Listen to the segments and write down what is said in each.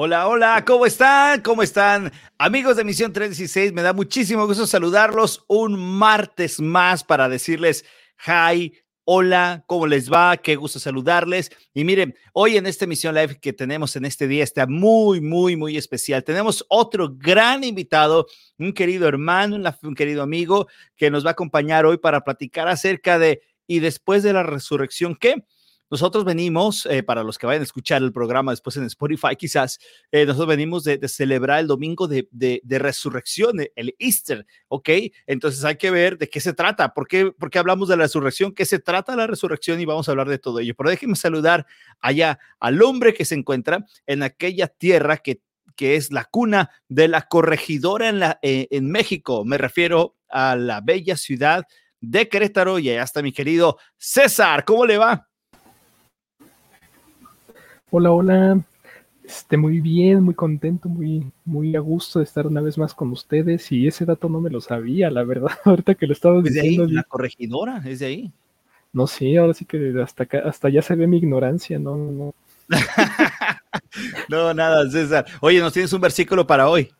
Hola, hola, ¿cómo están? ¿Cómo están? Amigos de Misión 316, me da muchísimo gusto saludarlos un martes más para decirles hi, hola, ¿cómo les va? Qué gusto saludarles. Y miren, hoy en esta Misión Live que tenemos en este día está muy, muy, muy especial. Tenemos otro gran invitado, un querido hermano, un querido amigo que nos va a acompañar hoy para platicar acerca de y después de la resurrección, ¿qué? Nosotros venimos, eh, para los que vayan a escuchar el programa después en Spotify, quizás, eh, nosotros venimos de, celebrar el domingo de, resurrección, el Easter, ¿ok? Entonces hay que ver de qué se trata, ¿Por qué, por qué hablamos de la resurrección, qué se trata la resurrección y vamos a hablar de todo ello. Pero déjenme saludar allá al hombre que se encuentra en aquella tierra que, que es la cuna de la corregidora eh, en México. Me refiero a la bella ciudad de Querétaro y allá está mi querido César. ¿Cómo le va? Hola, hola. Este, muy bien, muy contento, muy, muy a gusto de estar una vez más con ustedes. Y ese dato no me lo sabía, la verdad. Ahorita que lo estaba diciendo. la corregidora, es de ahí. No, sí, ahora sí que hasta hasta ya se ve mi ignorancia, no, no. no, nada, César. Oye, ¿nos tienes un versículo para hoy?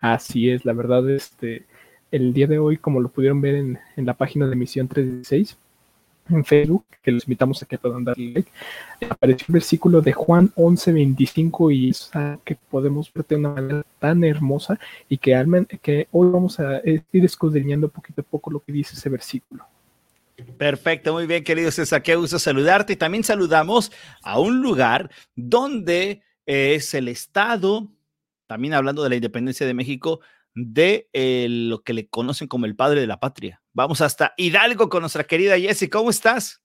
Así es, la verdad, este, el día de hoy, como lo pudieron ver en, en la página de Misión 36, en Facebook, que los invitamos a que puedan darle like, apareció un versículo de Juan 11:25 y que podemos ver de una manera tan hermosa y que, que hoy vamos a ir escudriñando poquito a poco lo que dice ese versículo. Perfecto, muy bien, querido César, qué gusto saludarte. Y también saludamos a un lugar donde es el Estado, también hablando de la independencia de México, de eh, lo que le conocen como el padre de la patria. Vamos hasta Hidalgo con nuestra querida Jessie. ¿Cómo estás?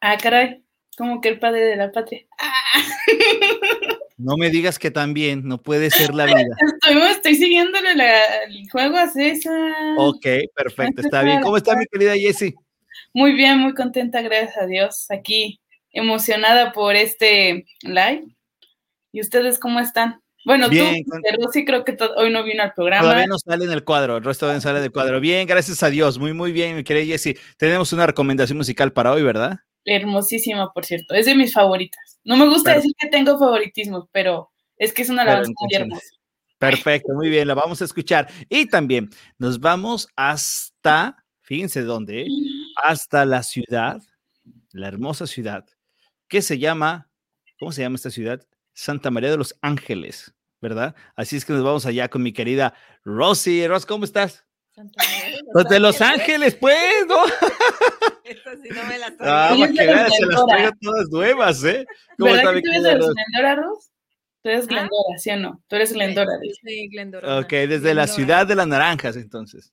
Ah, caray, como que el padre de la patria. No me digas que también, no puede ser la vida. Estoy, estoy siguiéndole el juego a César. Ok, perfecto, está bien. ¿Cómo está mi querida Jessie? Muy bien, muy contenta, gracias a Dios. Aquí, emocionada por este live. ¿Y ustedes cómo están? Bueno, Bien, tú, sí creo que hoy no vino al programa. Todavía no sale en el cuadro, el resto no sale del cuadro. Bien, gracias a Dios, muy, muy bien, mi querida Jessie. Tenemos una recomendación musical para hoy, ¿verdad? Hermosísima, por cierto, es de mis favoritas. No me gusta decir que tengo favoritismo, pero es que es una alabanza muy hermosa. Perfecto, muy bien, la vamos a escuchar. Y también nos vamos hasta, fíjense dónde, hasta la ciudad, la hermosa ciudad, que se llama, ¿cómo se llama esta ciudad? Santa María de los Ángeles. ¿Verdad? Así es que nos vamos allá con mi querida Rosy. Ros, ¿cómo estás? Los de Los Ángeles, pues, ¿no? Esta sí no me la Ah, para que veas, se las traigo todas nuevas, ¿eh? ¿Cómo ¿Verdad está que tú eres de Glendora, Ros? Tú eres ¿Ah? Glendora, ¿sí o no? Tú eres Glendora. Sí, Glendora. Ok, desde la ciudad de las naranjas, entonces.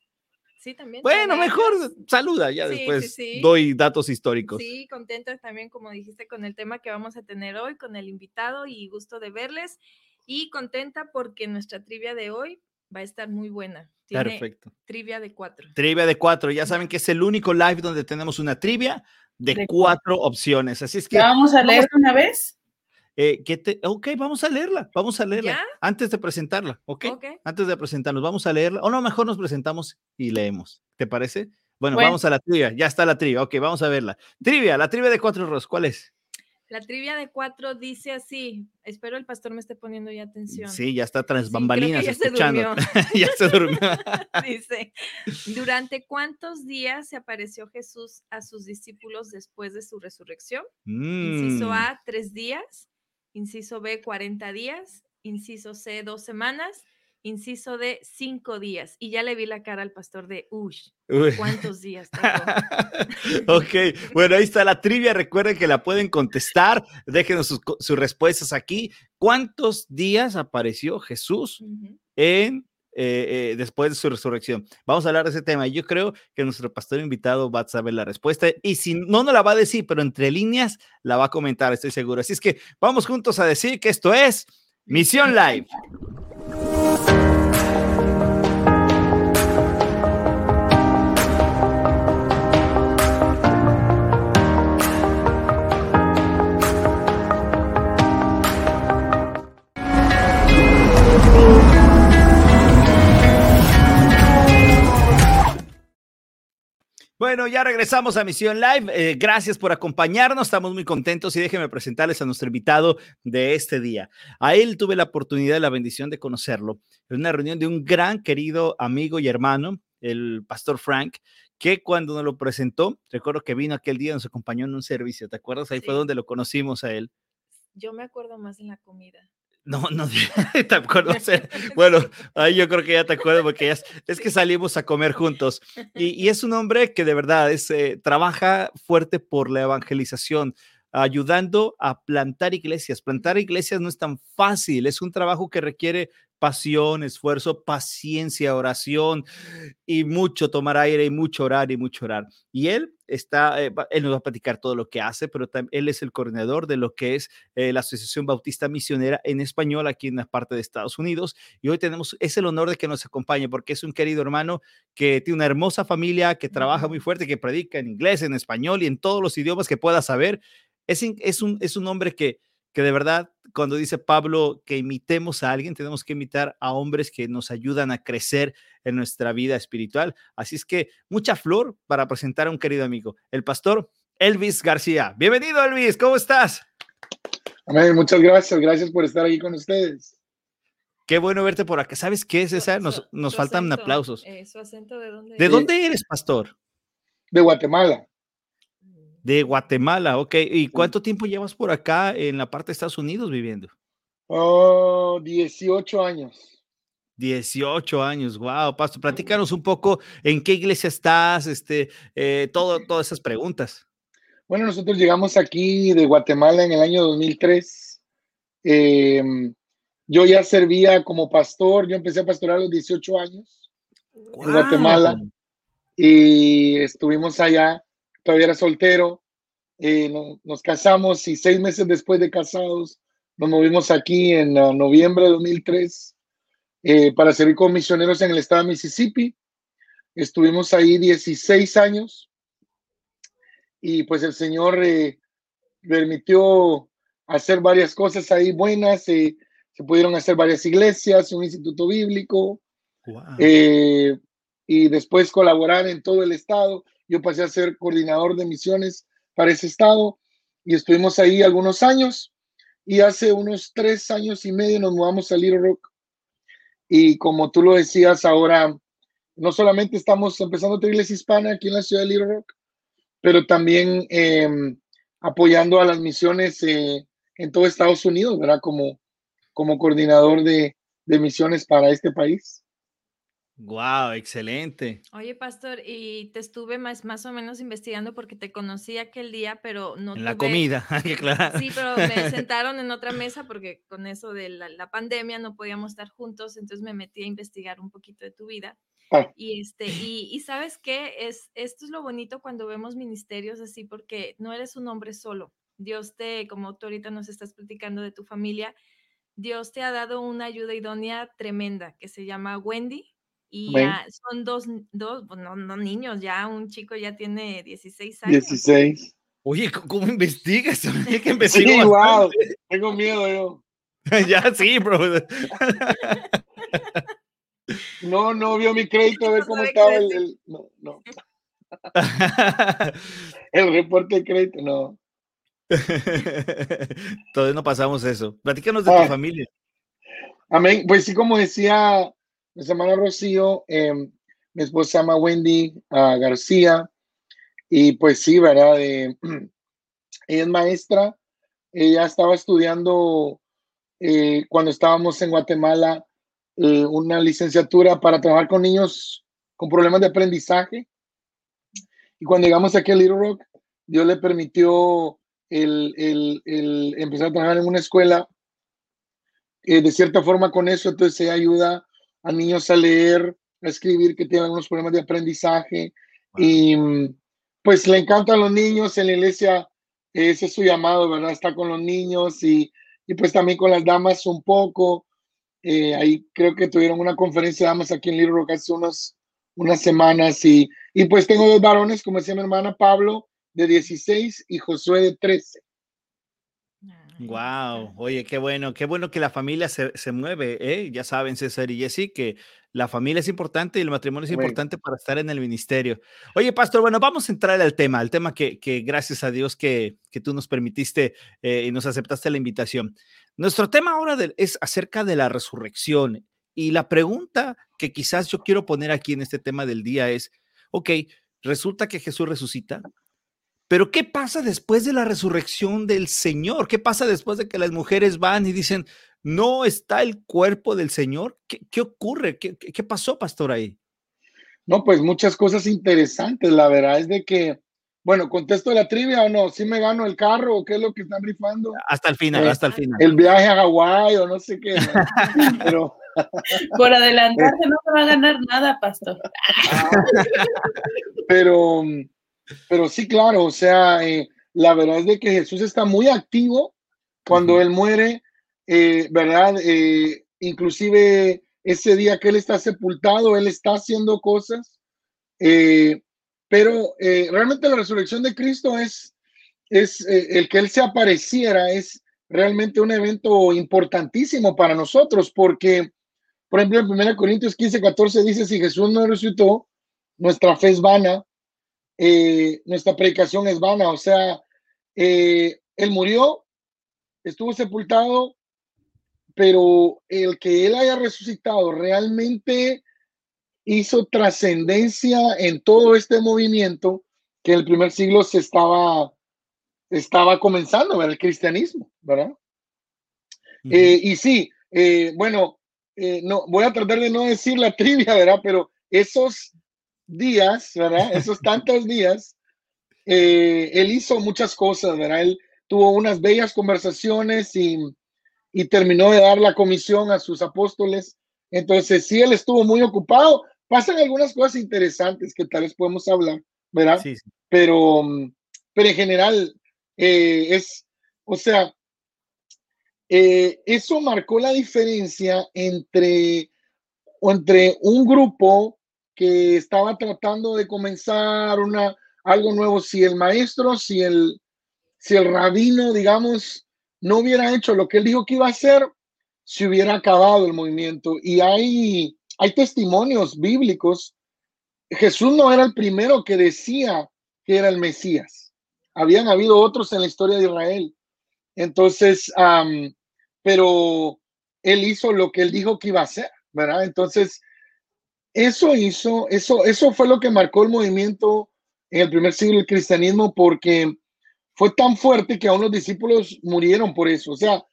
Sí, también. Bueno, mejor saluda, ya después doy datos históricos. Sí, contenta también, como dijiste, con el tema que vamos a tener hoy, con el invitado y gusto de verles y contenta porque nuestra trivia de hoy va a estar muy buena. Perfecto. Trivia de cuatro. Trivia de cuatro. Ya saben que es el único live donde tenemos una trivia de, cuatro opciones. Así es que. vamos a leer una vez? Eh, te, ok, vamos a leerla, vamos a leerla. Antes de presentarla, ¿ok? Antes de presentarnos, vamos a leerla. O no, mejor nos presentamos y leemos. ¿Te parece? Bueno, vamos a la trivia. Ya está la trivia. Ok, vamos a verla. Trivia, la trivia de cuatro ros. ¿Cuál es? La trivia de cuatro dice así. Espero el pastor me esté poniendo ya atención. Sí, ya está tras bambalinas escuchando. ya se durmió. dice, ¿durante cuántos días se apareció Jesús a sus discípulos después de su resurrección? Inciso mm. A, tres días. Inciso B, cuarenta días. Inciso C, dos semanas inciso de cinco días. Y ya le vi la cara al pastor de, uy, ¿cuántos días? ok, bueno, ahí está la trivia. Recuerden que la pueden contestar. Déjenos sus, respuestas aquí. ¿Cuántos días apareció Jesús en eh, eh, después de su resurrección. Vamos a hablar de ese tema. Yo creo que nuestro pastor invitado va a saber la respuesta y si no, no la va a decir, pero entre líneas la va a comentar, estoy seguro. Así es que vamos juntos a decir que esto es Misión Live. Bueno, ya regresamos a Misión Live. Eh, gracias por acompañarnos. Estamos muy contentos y déjenme presentarles a nuestro invitado de este día. A él tuve la oportunidad y la bendición de conocerlo en una reunión de un gran querido amigo y hermano, el pastor Frank, que cuando nos lo presentó, recuerdo que vino aquel día, nos acompañó en un servicio. ¿Te acuerdas? Ahí fue donde lo conocimos a él. Yo me acuerdo más en la comida. No, no, te acuerdo. Bueno, ahí yo creo que ya te acuerdo porque es, es que salimos a comer juntos. Y, es un hombre que de verdad es, eh, trabaja fuerte por la evangelización, ayudando a plantar iglesias. Plantar iglesias no es tan fácil, es un trabajo que requiere pasión, esfuerzo, paciencia, oración y mucho tomar aire y mucho orar y mucho orar. Y él está, eh, él nos va a platicar todo lo que hace, pero él es el coordinador de lo que es eh, la Asociación Bautista Misionera en español aquí en la parte de Estados Unidos. Y hoy tenemos, es el honor de que nos acompañe porque es un querido hermano que tiene una hermosa familia, que trabaja muy fuerte, que predica en inglés, en español y en todos los idiomas que pueda saber. Es, es, un, es un hombre que que de verdad, cuando dice Pablo que imitemos a alguien, tenemos que imitar a hombres que nos ayudan a crecer en nuestra vida espiritual. Así es que mucha flor para presentar a un querido amigo, el pastor Elvis García. Bienvenido, Elvis, ¿cómo estás? Amén, muchas gracias, gracias por estar aquí con ustedes. Qué bueno verte por acá. ¿Sabes qué, César? Nos, nos faltan aplausos. Eh, ¿Su acento de dónde? ¿De dónde eres, pastor? De Guatemala. De Guatemala, ok. ¿Y cuánto tiempo llevas por acá en la parte de Estados Unidos viviendo? Oh, 18 años. 18 años, wow, Pastor, platícanos un poco en qué iglesia estás, este, eh, todo, todas esas preguntas. Bueno, nosotros llegamos aquí de Guatemala en el año 2003. Em, yo ya servía como pastor, yo empecé a pastorar a los 18 años en Guatemala y estuvimos allá todavía era soltero, eh, nos casamos y seis meses después de casados nos movimos aquí en uh, noviembre de 2003 eh, para servir como misioneros en el estado de Mississippi. Estuvimos ahí 16 años y pues el Señor eh, permitió hacer varias cosas ahí buenas. se pudieron hacer varias iglesias, un instituto bíblico y después colaborar en todo el estado yo pasé a ser coordinador de misiones para ese estado y estuvimos ahí algunos años y hace unos tres años y medio nos mudamos a Little Rock y como tú lo decías ahora, no solamente estamos empezando otra iglesia hispana aquí en la ciudad de Little Rock, pero también em, apoyando a las misiones eh, en todo Estados Unidos, ¿verdad? Como, como coordinador de, de misiones para este país. Wow, excelente. Oye, pastor, y te estuve más, más o menos investigando porque te conocí aquel día, pero no. En la comida, claro. Sí, pero me sentaron en otra mesa porque con eso de la, pandemia no podíamos estar juntos, entonces me metí a investigar un poquito de tu vida. Ah. Y este, y, y, sabes qué, es, esto es lo bonito cuando vemos ministerios así, porque no eres un hombre solo. Dios te, como tú ahorita nos estás platicando de tu familia, Dios te ha dado una ayuda idónea tremenda que se llama Wendy y son dos, dos pues, no, no, niños, ya un chico ya tiene 16 años. 16. Oye, ¿cómo investigas? ¿Qué sí, wow, tengo miedo yo. ya, sí, bro. no, no vio mi crédito, a ver cómo estaba el, No, no. el reporte de crédito, no. Todavía no pasamos eso. Platícanos de tu ah. familia. Amén. Pues sí, como decía mi hermana Rocío, em, mi esposa llama Wendy García, y pues sí, ¿verdad? ella es maestra, ella estaba estudiando eh, cuando estábamos en Guatemala eh, una licenciatura para trabajar con niños con problemas de aprendizaje. Y cuando llegamos aquí a Little Rock, Dios le permitió el, empezar a trabajar en una escuela eh, de cierta forma con eso, entonces ella ayuda a niños a leer, a escribir, que tienen unos problemas de aprendizaje. Y pues le encantan los niños en la iglesia, ese es su llamado, ¿verdad? Está con los niños y, y pues también con las damas un poco. Eh, ahí creo que tuvieron una conferencia de damas aquí en Little Rock hace unos, unas semanas y, y pues tengo dos varones, como decía mi hermana Pablo, de 16 y Josué de 13. Wow, oye, qué bueno, qué bueno que la familia se, se mueve, ¿eh? Ya saben, César y Jessy, que la familia es importante y el matrimonio es importante para estar en el ministerio. Oye, pastor, bueno, vamos a entrar al tema, al tema que, que gracias a Dios que, que tú nos permitiste eh, y nos aceptaste la invitación. Nuestro tema ahora es acerca de la resurrección y la pregunta que quizás yo quiero poner aquí en este tema del día es, ok, resulta que Jesús resucita, pero ¿qué pasa después de la resurrección del Señor? ¿Qué pasa después de que las mujeres van y dicen, no está el cuerpo del Señor? ¿Qué, ocurre? ¿Qué, ¿Qué, pasó, pastor, ahí? No, pues muchas cosas interesantes. La verdad es de que, bueno, contesto la trivia o no, si me gano el carro o qué es lo que están rifando. Hasta el final, eh, hasta el final. El viaje a Hawái o no sé qué. Pero. Por adelantarse no se va a ganar nada, pastor. pero pero sí, claro, o sea, eh, la verdad es de que Jesús está muy activo cuando Él muere, eh, ¿verdad? Eh, inclusive ese día que Él está sepultado, Él está haciendo cosas, pero realmente la resurrección de Cristo es, es el que Él se apareciera, es realmente un evento importantísimo para nosotros, porque, por ejemplo, en 1 Corintios 15, 14 dice, si Jesús no resucitó, nuestra fe es vana, eh, nuestra predicación es vana. O sea, eh, él murió, estuvo sepultado, pero el que él haya resucitado realmente hizo trascendencia en todo este movimiento que en el primer siglo se estaba, estaba comenzando, el cristianismo, ¿verdad? Eh, y sí, bueno, no, voy a tratar de no decir la trivia, ¿verdad? Pero esos días, ¿verdad? Esos tantos días, eh, él hizo muchas cosas, ¿verdad? Él tuvo unas bellas conversaciones y, y terminó de dar la comisión a sus apóstoles. Entonces, sí, él estuvo muy ocupado. Pasan algunas cosas interesantes que tal vez podemos hablar, ¿verdad? Sí, Pero, pero en general, eh, es, o sea, eh, eso marcó la diferencia entre, entre un grupo que estaba tratando de comenzar una, algo nuevo. Si el maestro, si el, si el rabino, digamos, no hubiera hecho lo que él dijo que iba a hacer, se hubiera acabado el movimiento. Y hay, hay testimonios bíblicos. Jesús no era el primero que decía que era el Mesías. Habían habido otros en la historia de Israel. Entonces, pero él hizo lo que él dijo que iba a hacer, ¿verdad? Entonces, eso hizo, eso, eso fue lo que marcó el movimiento en el primer siglo del cristianismo porque fue tan fuerte que a unos discípulos murieron por eso. O sea,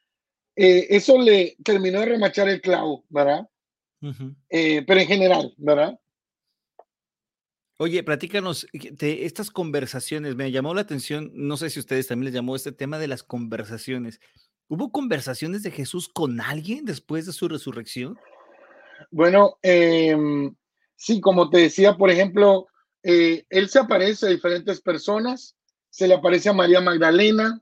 eh, eso le terminó de remachar el clavo, ¿verdad? Eh, pero en general, ¿verdad? Oye, platícanos de estas conversaciones. Me llamó la atención, no sé si ustedes también les llamó este tema de las conversaciones. ¿Hubo conversaciones de Jesús con alguien después de su resurrección? Bueno, em, sí, como te decía, por ejemplo, eh, él se aparece a diferentes personas, se le aparece a María Magdalena,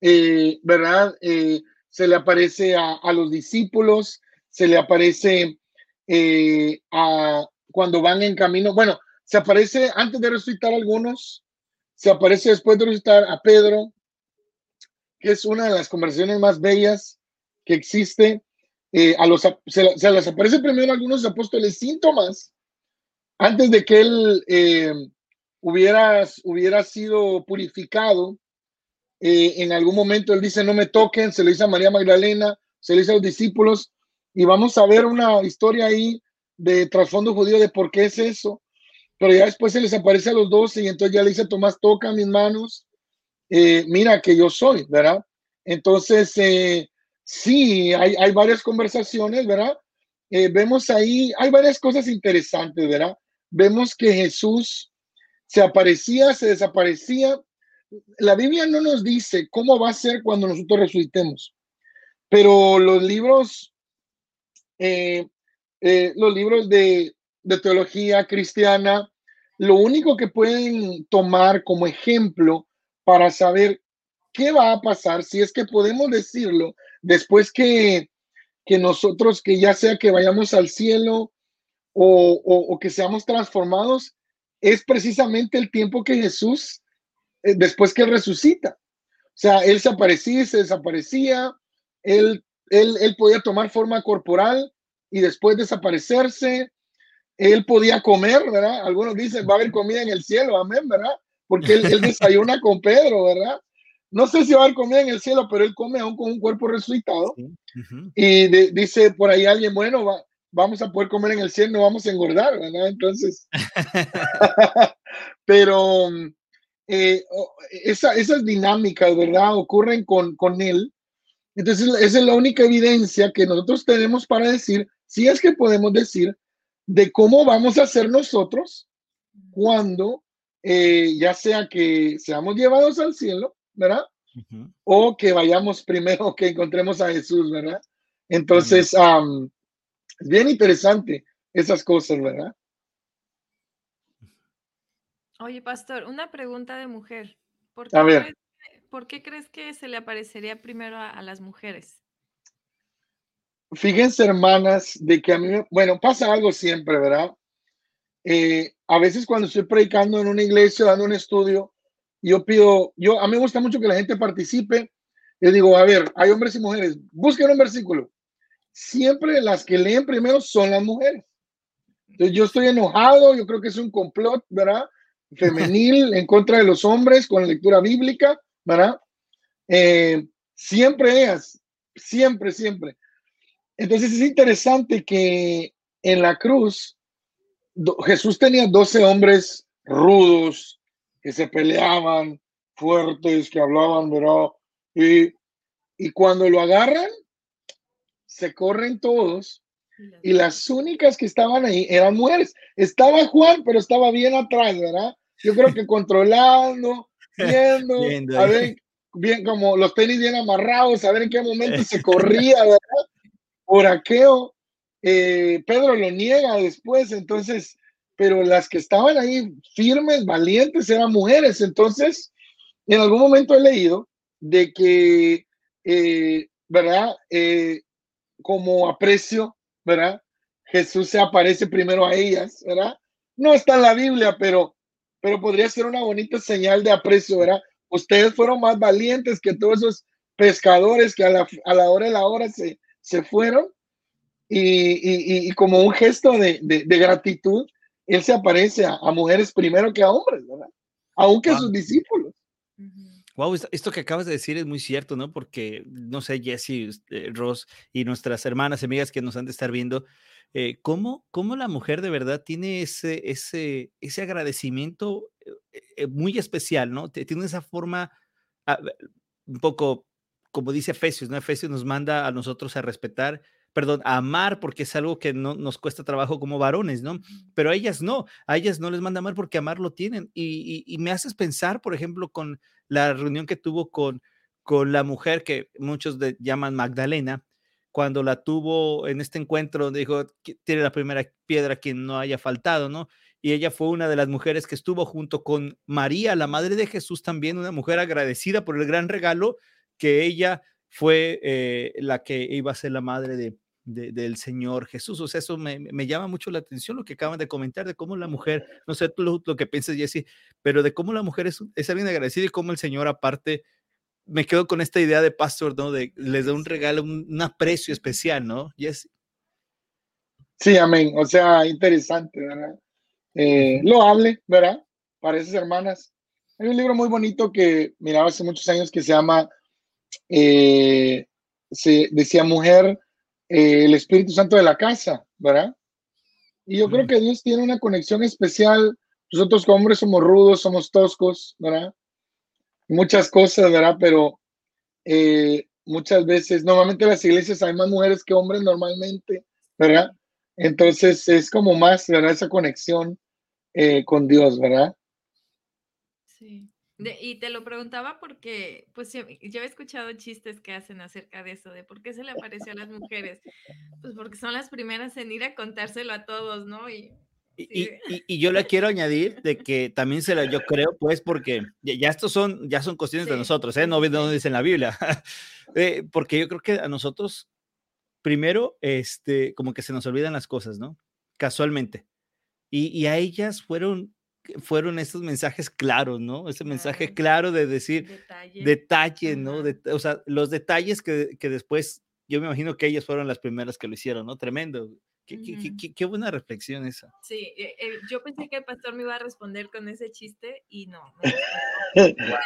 eh, ¿verdad? Eh, se le aparece a, los discípulos, se le aparece a cuando van en camino, bueno, se aparece antes de resucitar a algunos, se aparece después de resucitar a Pedro, que es una de las conversaciones más bellas que existe. Eh, a los, se, les aparece primero a algunos apóstoles síntomas antes de que él eh, hubiera, hubiera sido purificado. Eh, en algún momento él dice, no me toquen, se le dice a María Magdalena, se le dice a los discípulos, y vamos a ver una historia ahí de trasfondo judío de por qué es eso. Pero ya después se les aparece a los doce y entonces ya le dice Tomás, toca mis manos, mira que yo soy, ¿verdad? Entonces, Sí, hay, hay varias conversaciones, ¿verdad? Eh, vemos ahí, hay varias cosas interesantes, ¿verdad? Vemos que Jesús se aparecía, se desaparecía. La Biblia no nos dice cómo va a ser cuando nosotros resucitemos, pero los libros, eh, eh, los libros de, de teología cristiana, lo único que pueden tomar como ejemplo para saber qué va a pasar, si es que podemos decirlo, después que, nosotros, que ya sea que vayamos al cielo o, que seamos transformados, es precisamente el tiempo que Jesús, eh, después que resucita. O sea, él se aparecía y se desaparecía, él, él, él podía tomar forma corporal y después desaparecerse, él podía comer, ¿verdad? Algunos dicen, va a haber comida en el cielo, amén, ¿verdad? Porque él, él desayuna con Pedro, ¿verdad? No sé si va a haber comida en el cielo, pero él come aún con un cuerpo resucitado. Y dice por ahí alguien, bueno, va, vamos a poder comer en el cielo, no vamos a engordar, ¿verdad? Entonces, pero eh, esa, esas dinámicas, ¿verdad? Ocurren con, con él. Entonces, esa es la única evidencia que nosotros tenemos para decir, si es que podemos decir, de cómo vamos a ser nosotros cuando eh, ya sea que seamos llevados al cielo, ¿verdad? O que vayamos primero, que encontremos a Jesús, ¿verdad? Entonces, es bien interesante esas cosas, ¿verdad? Oye, pastor, una pregunta de mujer. ¿Por qué, a ver. Crees, ¿por qué crees que se le aparecería primero a, las mujeres? Fíjense, hermanas, de que a mí, bueno, pasa algo siempre, ¿verdad? Eh, a veces cuando estoy predicando en una iglesia, dando un estudio, yo pido, yo, a mí me gusta mucho que la gente participe. Yo digo, a ver, hay hombres y mujeres, busquen un versículo siempre las que leen primero son las mujeres. Entonces yo estoy enojado, yo creo que es un complot, ¿verdad? Femenil en contra de los hombres con la lectura bíblica, ¿verdad? Eh, siempre ellas, siempre, siempre. Entonces es interesante que en la cruz Jesús tenía 12 hombres rudos que se peleaban, fuertes, que hablaban, ¿verdad? Y, y cuando lo agarran, se corren todos y las únicas que estaban ahí eran mujeres. Estaba Juan, pero estaba bien atrás, ¿verdad? Yo creo que controlando, viendo, a ver, bien como los tenis bien amarrados, a ver en qué momento se corría, ¿verdad? Por aqueo. Eh, Pedro lo niega después, entonces, pero las que estaban ahí firmes, valientes, eran mujeres. Entonces, en algún momento he leído de que, eh, ¿verdad? Eh, como aprecio, ¿verdad? Jesús se aparece primero a ellas, ¿verdad? No está en la Biblia, pero, pero podría ser una bonita señal de aprecio, ¿verdad? Ustedes fueron más valientes que todos esos pescadores que a la, a la hora de la hora se, se fueron. Y, y, como un gesto de, de, gratitud, él se aparece a, mujeres primero que a hombres, ¿verdad? Aunque a sus discípulos. Wow, esto que acabas de decir es muy cierto, ¿no? Porque, no sé, Jesse, eh, Ross y nuestras hermanas, amigas que nos han de estar viendo, eh, ¿cómo, ¿cómo, la mujer de verdad tiene ese, ese, ese agradecimiento eh, muy especial, ¿no? Tiene esa forma un poco, como dice Efesios, ¿no? Efesios nos manda a nosotros a respetar perdón, a amar porque es algo que no nos cuesta trabajo como varones, ¿no? Pero a ellas no, a ellas no les manda amar porque amar lo tienen. Y, me haces pensar, por ejemplo, con la reunión que tuvo con, con la mujer que muchos llaman Magdalena, cuando la tuvo en este encuentro, dijo, tiene la primera piedra quien no haya faltado, ¿no? Y ella fue una de las mujeres que estuvo junto con María, la madre de Jesús, también una mujer agradecida por el gran regalo que ella fue eh, la que iba a ser la madre de, del Señor Jesús. O sea, eso me, llama mucho la atención lo que acaban de comentar de cómo la mujer, no sé tú lo, que piensas, Jesse, pero de cómo la mujer es, es alguien agradecida y cómo el Señor aparte, me quedo con esta idea de pastor, ¿no? De les da un regalo, un, aprecio especial, ¿no, Jesse? Sí, amén. O sea, interesante, ¿verdad? Eh, lo hable, ¿verdad? Para esas hermanas. Hay un libro muy bonito que miraba hace muchos años que se llama eh, se decía mujer, eh, el Espíritu Santo de la casa, ¿verdad? Y yo creo que Dios tiene una conexión especial. Nosotros como hombres somos rudos, somos toscos, ¿verdad? Muchas cosas, ¿verdad? Pero eh, muchas veces, normalmente en las iglesias hay más mujeres que hombres normalmente, ¿verdad? Entonces es como más, ¿verdad? Esa conexión con Dios, ¿verdad? Y te lo preguntaba porque, pues yo, he escuchado chistes que hacen acerca de eso, de por qué se le apareció a las mujeres. Pues porque son las primeras en ir a contárselo a todos, ¿no? Y, y, yo le quiero añadir de que también se la, yo creo, pues, porque ya, estos son, ya son cuestiones de nosotros, ¿eh? No no dice en la Biblia. Eh, porque yo creo que a nosotros, primero, este, como que se nos olvidan las cosas, ¿no? Casualmente. Y, y a ellas fueron fueron estos mensajes claros, ¿no? Ese mensaje claro de decir detalle, ¿no? o sea, los detalles que, que, después, yo me imagino que ellas fueron las primeras que lo hicieron, ¿no? Tremendo. Qué, qué, qué, buena reflexión esa. Sí, eh, eh, yo pensé que el pastor me iba a responder con ese chiste y no.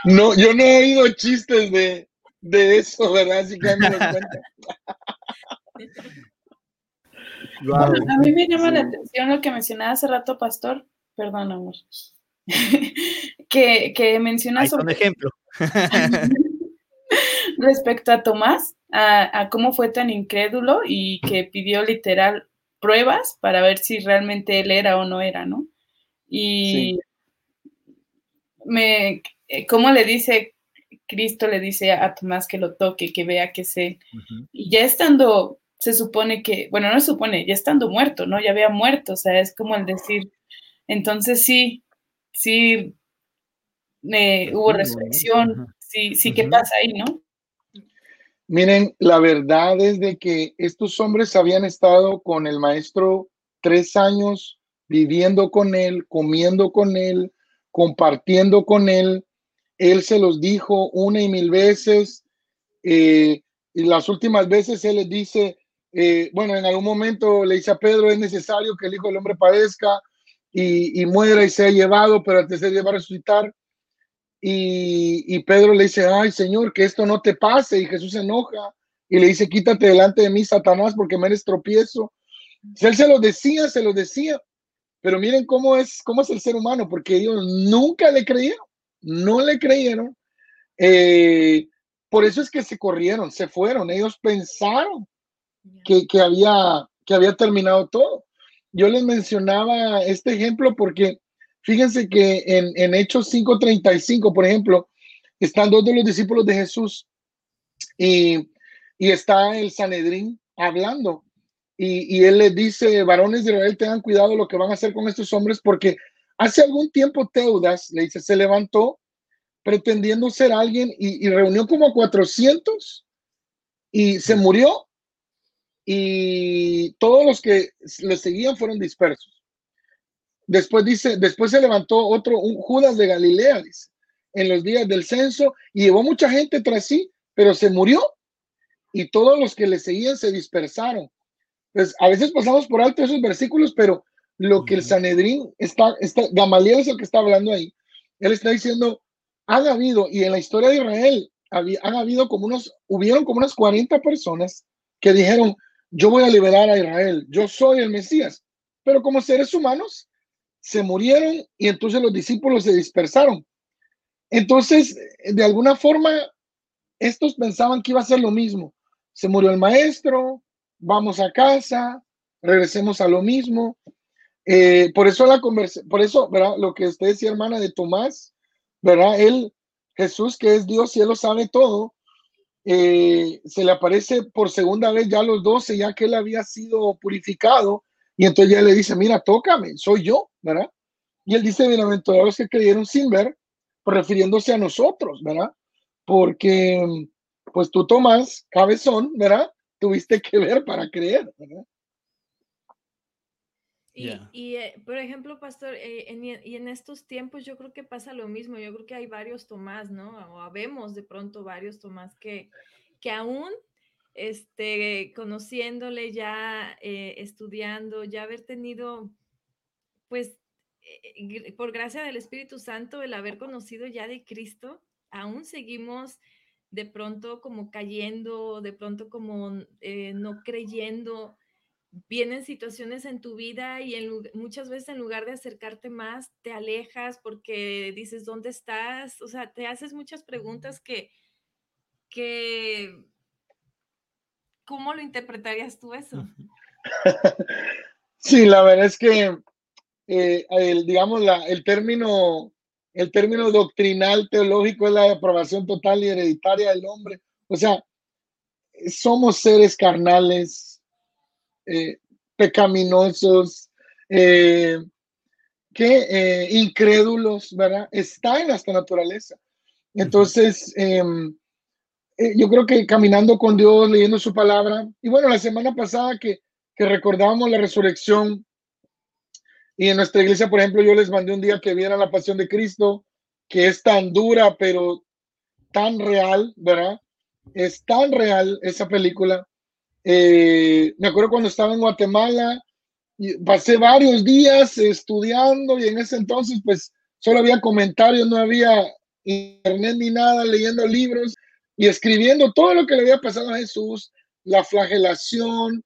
No, yo no he oído chistes de, de eso, ¿verdad? Así que me A mí me llama la atención lo que mencionaba hace rato, Pastor. Perdón, amor. que, que menciona sobre. Un ejemplo. respecto a Tomás, a, cómo fue tan incrédulo y que pidió literal pruebas para ver si realmente él era o no era, ¿no? Y me, eh, ¿cómo le dice Cristo le dice a Tomás que lo toque, que vea que es él? Y ya estando se supone que, bueno, no se supone, ya estando muerto, ¿no? Ya había muerto, o sea, es como el decir, entonces sí, sí, hubo resurrección, sí, sí, ¿qué pasa ahí, no? Miren, la verdad es de que estos hombres habían estado con el maestro tres años, viviendo con él, comiendo con él, compartiendo con él. Él se los dijo una y mil veces. Eh, y las últimas veces él les dice, eh, bueno, en algún momento le dice a Pedro, es necesario que el Hijo del Hombre padezca y, muera y sea llevado, pero al tercer día va a resucitar. Y, Pedro le dice, ay Señor, que esto no te pase. Y Jesús se enoja y le dice, quítate delante de mí, Satanás, porque me eres tropiezo. Si él se lo decía, se lo decía. Pero miren cómo es, cómo es el ser humano, porque ellos nunca le creyeron, no le creyeron. Eh, por eso es que se corrieron, se fueron. Ellos pensaron que, había, que había terminado todo. Yo les mencionaba este ejemplo porque fíjense que en, en Hechos 5.35, por ejemplo, están dos de los discípulos de Jesús y, y está el Sanedrín hablando. Y, y, él les dice, varones de Israel, tengan cuidado lo que van a hacer con estos hombres, porque hace algún tiempo Teudas, le dice, se levantó pretendiendo ser alguien y, y reunió como a 400 y se murió y todos los que le seguían fueron dispersos. Después dice, después se levantó otro, un Judas de Galilea, dice, en los días del censo y llevó mucha gente tras sí, pero se murió y todos los que le seguían se dispersaron. Pues a veces pasamos por alto esos versículos, pero lo que el Sanedrín está, está, Gamaliel es el que está hablando ahí. Él está diciendo, han habido, y en la historia de Israel, han habido como unos, hubieron como unas 40 personas que dijeron, yo voy a liberar a Israel, yo soy el Mesías. Pero como seres humanos, se murieron y entonces los discípulos se dispersaron. Entonces, de alguna forma, estos pensaban que iba a ser lo mismo. Se murió el maestro, vamos a casa, regresemos a lo mismo. Eh, por eso la conversación, por eso, ¿verdad? Lo que usted decía, hermana, de Tomás, ¿verdad? Él, Jesús, que es Dios y él lo sabe todo, eh, se le aparece por segunda vez ya a los doce, ya que él había sido purificado, y entonces ya le dice, mira, tócame, soy yo, ¿verdad? Y él dice, bienaventurados que creyeron sin ver, refiriéndose a nosotros, ¿verdad? Porque, pues tú, Tomás, cabezón, ¿verdad? Tuviste que ver para creer, ¿verdad? Y, eh, por ejemplo, pastor, eh, en, y en estos tiempos yo creo que pasa lo mismo. Yo creo que hay varios Tomás, ¿no? O habemos de pronto varios Tomás que, que aún este, conociéndole ya, eh, estudiando, ya haber tenido, pues, por gracia del Espíritu Santo, el haber conocido ya de Cristo, aún seguimos de pronto como cayendo, de pronto como no creyendo vienen situaciones en tu vida y muchas veces en lugar de acercarte más, te alejas porque dices, ¿dónde estás? O sea, te haces muchas preguntas que, que ¿cómo lo interpretarías tú eso? Sí, la verdad es que, eh, el, digamos, la, el, término, el término doctrinal teológico es la aprobación total y hereditaria del hombre. O sea, somos seres carnales, eh, pecaminosos, eh, que eh, incrédulos, ¿verdad? Está en nuestra naturaleza. Entonces, em, yo creo que caminando con Dios, leyendo su palabra, y bueno, la semana pasada que, que recordábamos la resurrección, Y en nuestra iglesia, por ejemplo, yo les mandé un día que vieran la pasión de Cristo, que es tan dura, pero tan real, ¿verdad? Es tan real esa película. Eh, me acuerdo cuando estaba en Guatemala, y pasé varios días estudiando y en ese entonces pues solo había comentarios, no había internet ni nada, leyendo libros y escribiendo todo lo que le había pasado a Jesús, la flagelación.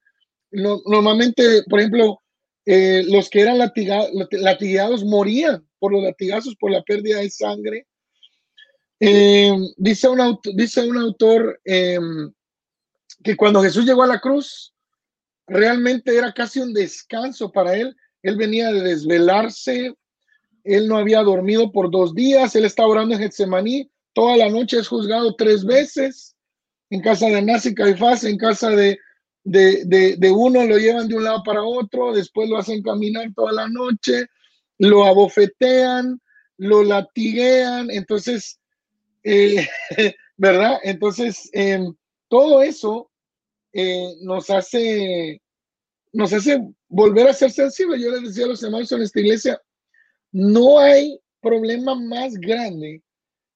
normalmente, por ejemplo, eh, los que eran latigados morían por los latigazos, por la pérdida de sangre. Eh, dice, un dice un autor em, que cuando Jesús llegó a la cruz, realmente era casi un descanso para él. Él venía de desvelarse, él no había dormido por dos días, él estaba orando en Getsemaní, toda la noche es juzgado tres veces, en casa de Anás y Caifás, en casa de, de, uno lo llevan de un lado para otro, después lo hacen caminar toda la noche, lo abofetean, lo latiguean, entonces, eh, ¿verdad? Entonces, em, todo eso eh, nos hace nos hace volver a ser sensibles. Yo les decía a los hermanos en esta iglesia, no hay problema más grande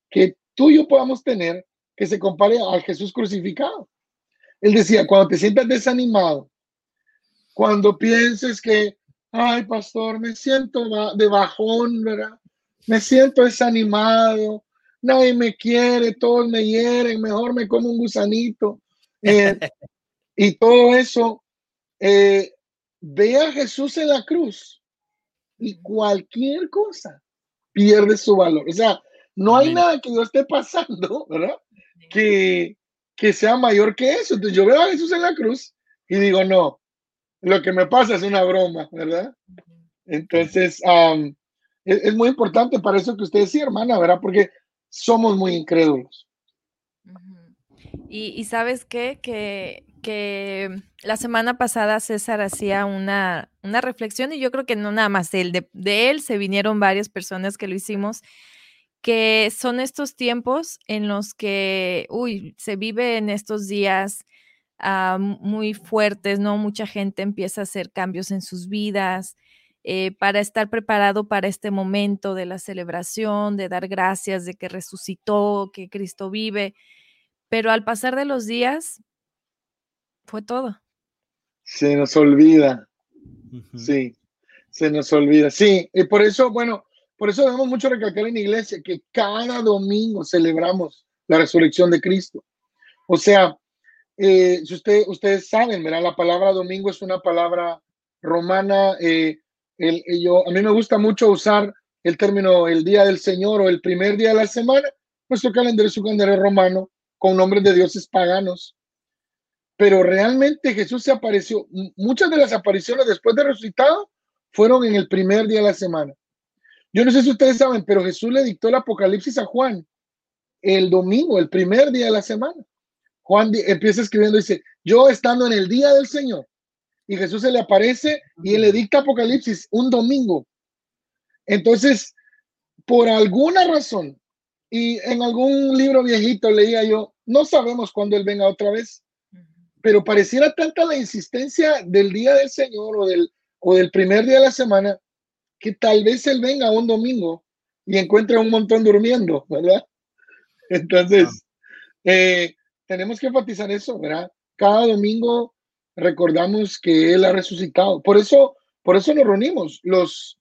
que tú y yo podamos tener que se compare al Jesús crucificado. Él decía, cuando te sientas desanimado, cuando pienses que, ay, pastor, me siento de bajón, ¿verdad? Me siento desanimado, nadie me quiere, todos me hieren, mejor me como un gusanito. Eh, y todo eso, eh, ve a Jesús en la cruz y cualquier cosa pierde su valor. O sea, no hay nada que yo esté pasando, ¿verdad? Que, que sea mayor que eso. Entonces yo veo a Jesús en la cruz y digo, no, lo que me pasa es una broma, ¿verdad? Entonces, es, muy importante para eso que usted decía, hermana, ¿verdad? Porque somos muy incrédulos. Y, sabes qué? Que que la semana pasada César hacía una, una reflexión y yo creo que no nada más él, de, él se vinieron varias personas que lo hicimos, que son estos tiempos en los que, uy, se vive en estos días ah, muy fuertes, ¿no? Mucha gente empieza a hacer cambios en sus vidas. Eh, para estar preparado para este momento de la celebración, de dar gracias de que resucitó, que Cristo vive. Pero al pasar de los días, fue todo. Se nos olvida. Sí, se nos olvida. Sí, y por eso, bueno, por eso debemos mucho recalcar en la iglesia que cada domingo celebramos la resurrección de Cristo. O sea, eh, si usted, ustedes saben, ¿verdad? La palabra domingo es una palabra romana. Eh, el, yo, a mí me gusta mucho usar el término el día del Señor o el primer día de la semana. Nuestro calendario es un calendario romano con nombres de dioses paganos pero realmente Jesús se apareció. Muchas de las apariciones después de resucitado fueron en el primer día de la semana. Yo no sé si ustedes saben, pero Jesús le dictó el Apocalipsis a Juan el domingo, el primer día de la semana. Juan empieza escribiendo dice, yo estando en el día del Señor, y Jesús se le aparece y él le dicta Apocalipsis un domingo. Entonces, por alguna razón, y en algún libro viejito leía yo, no sabemos cuándo él venga otra vez pero pareciera tanta la insistencia del día del Señor o del, o del primer día de la semana que tal vez él venga un domingo y encuentre un montón durmiendo, ¿verdad? Entonces, eh, tenemos que enfatizar eso, ¿verdad? Cada domingo recordamos que Él ha resucitado. Por eso, por eso nos reunimos. Los,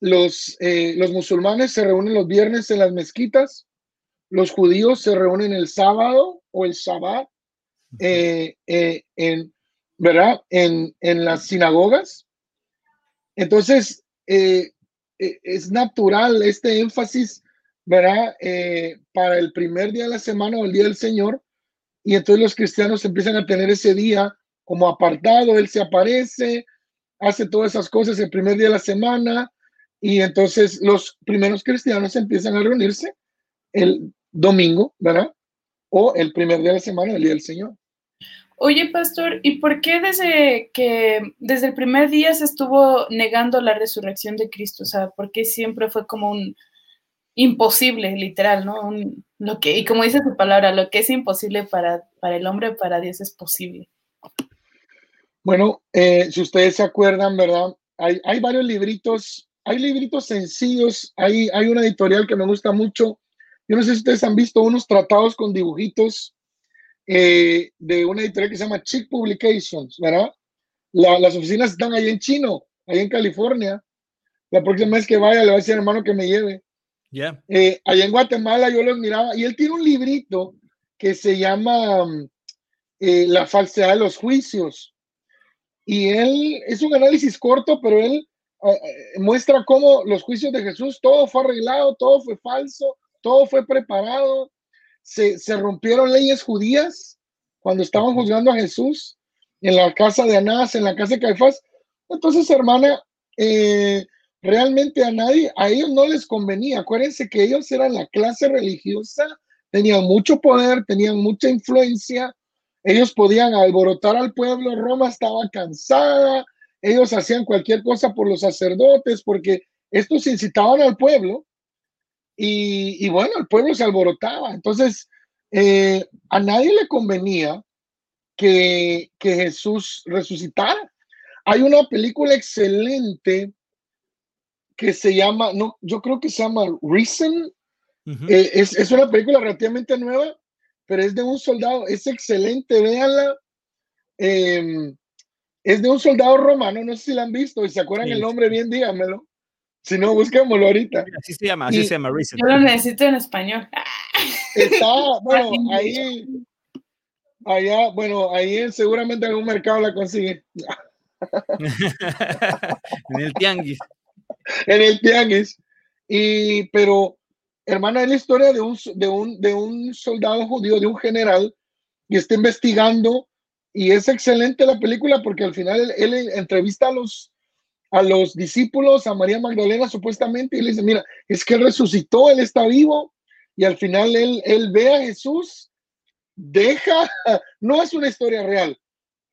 los, eh, los musulmanes se reúnen los viernes en las mezquitas, los judíos se reúnen el sábado o el sabbat eh, eh, en, ¿verdad? En, en, las sinagogas. Entonces, eh, es natural este énfasis, ¿verdad? para el primer día de la semana o el día del Señor. Y entonces los cristianos empiezan a tener ese día como apartado, Él se aparece, hace todas esas cosas el primer día de la semana. Y entonces los primeros cristianos empiezan a reunirse el domingo, ¿verdad? O el primer día de la semana, el día del Señor. Oye, pastor, ¿y por qué desde que desde el primer día se estuvo negando la resurrección de Cristo? O sea, ¿por qué siempre fue como un imposible, literal, ¿no? lo que, y como dice su palabra, lo que es imposible para, para el hombre, para Dios es posible. Bueno, eh, si ustedes se acuerdan, ¿verdad? hay, hay varios libritos, hay libritos sencillos, hay, hay una editorial que me gusta mucho. Yo no sé si ustedes han visto unos tratados con dibujitos eh, de una editorial que se llama Chick Publications, ¿verdad? las oficinas están ahí en Chino, ahí en California. La próxima vez que vaya le voy a decir hermano que me lleve. Ya. Eh, allá en Guatemala yo los miraba y él tiene un librito que se llama eh, La falsedad de los juicios. Y él es un análisis corto, pero él muestra cómo los juicios de Jesús, todo fue arreglado, todo fue falso, todo fue preparado, se, se rompieron leyes judías cuando estaban juzgando a Jesús en la casa de Anás, en la casa de Caifás. Entonces, hermana, eh, realmente a nadie, a ellos no les convenía. Acuérdense que ellos eran la clase religiosa, tenían mucho poder, tenían mucha influencia, ellos podían alborotar al pueblo, Roma estaba cansada, ellos hacían cualquier cosa por los sacerdotes, porque estos incitaban al pueblo y, bueno, el pueblo se alborotaba. Entonces, eh, a nadie le convenía que, Jesús resucitara. Hay una película excelente que se llama, no, yo creo que se llama Reason. Eh, es, una película relativamente nueva, pero es de un soldado, es excelente, véanla. Em, es de un soldado romano, no sé si la han visto y se acuerdan el nombre bien, díganmelo. Si no, busquémoslo ahorita. Así se llama, así se llama Reason. Yo lo necesito en español. Está, bueno, ahí, allá, bueno, ahí seguramente en algún mercado la consigue. en el tianguis. En el tianguis. Y, pero, hermana, es la historia de un, de, un, de un soldado judío, de un general, y está investigando, y es excelente la película porque al final él entrevista a los a los discípulos, a María Magdalena supuestamente, y le dice, mira, es que él resucitó, él está vivo, y al final él, él ve a Jesús, deja, no es una historia real,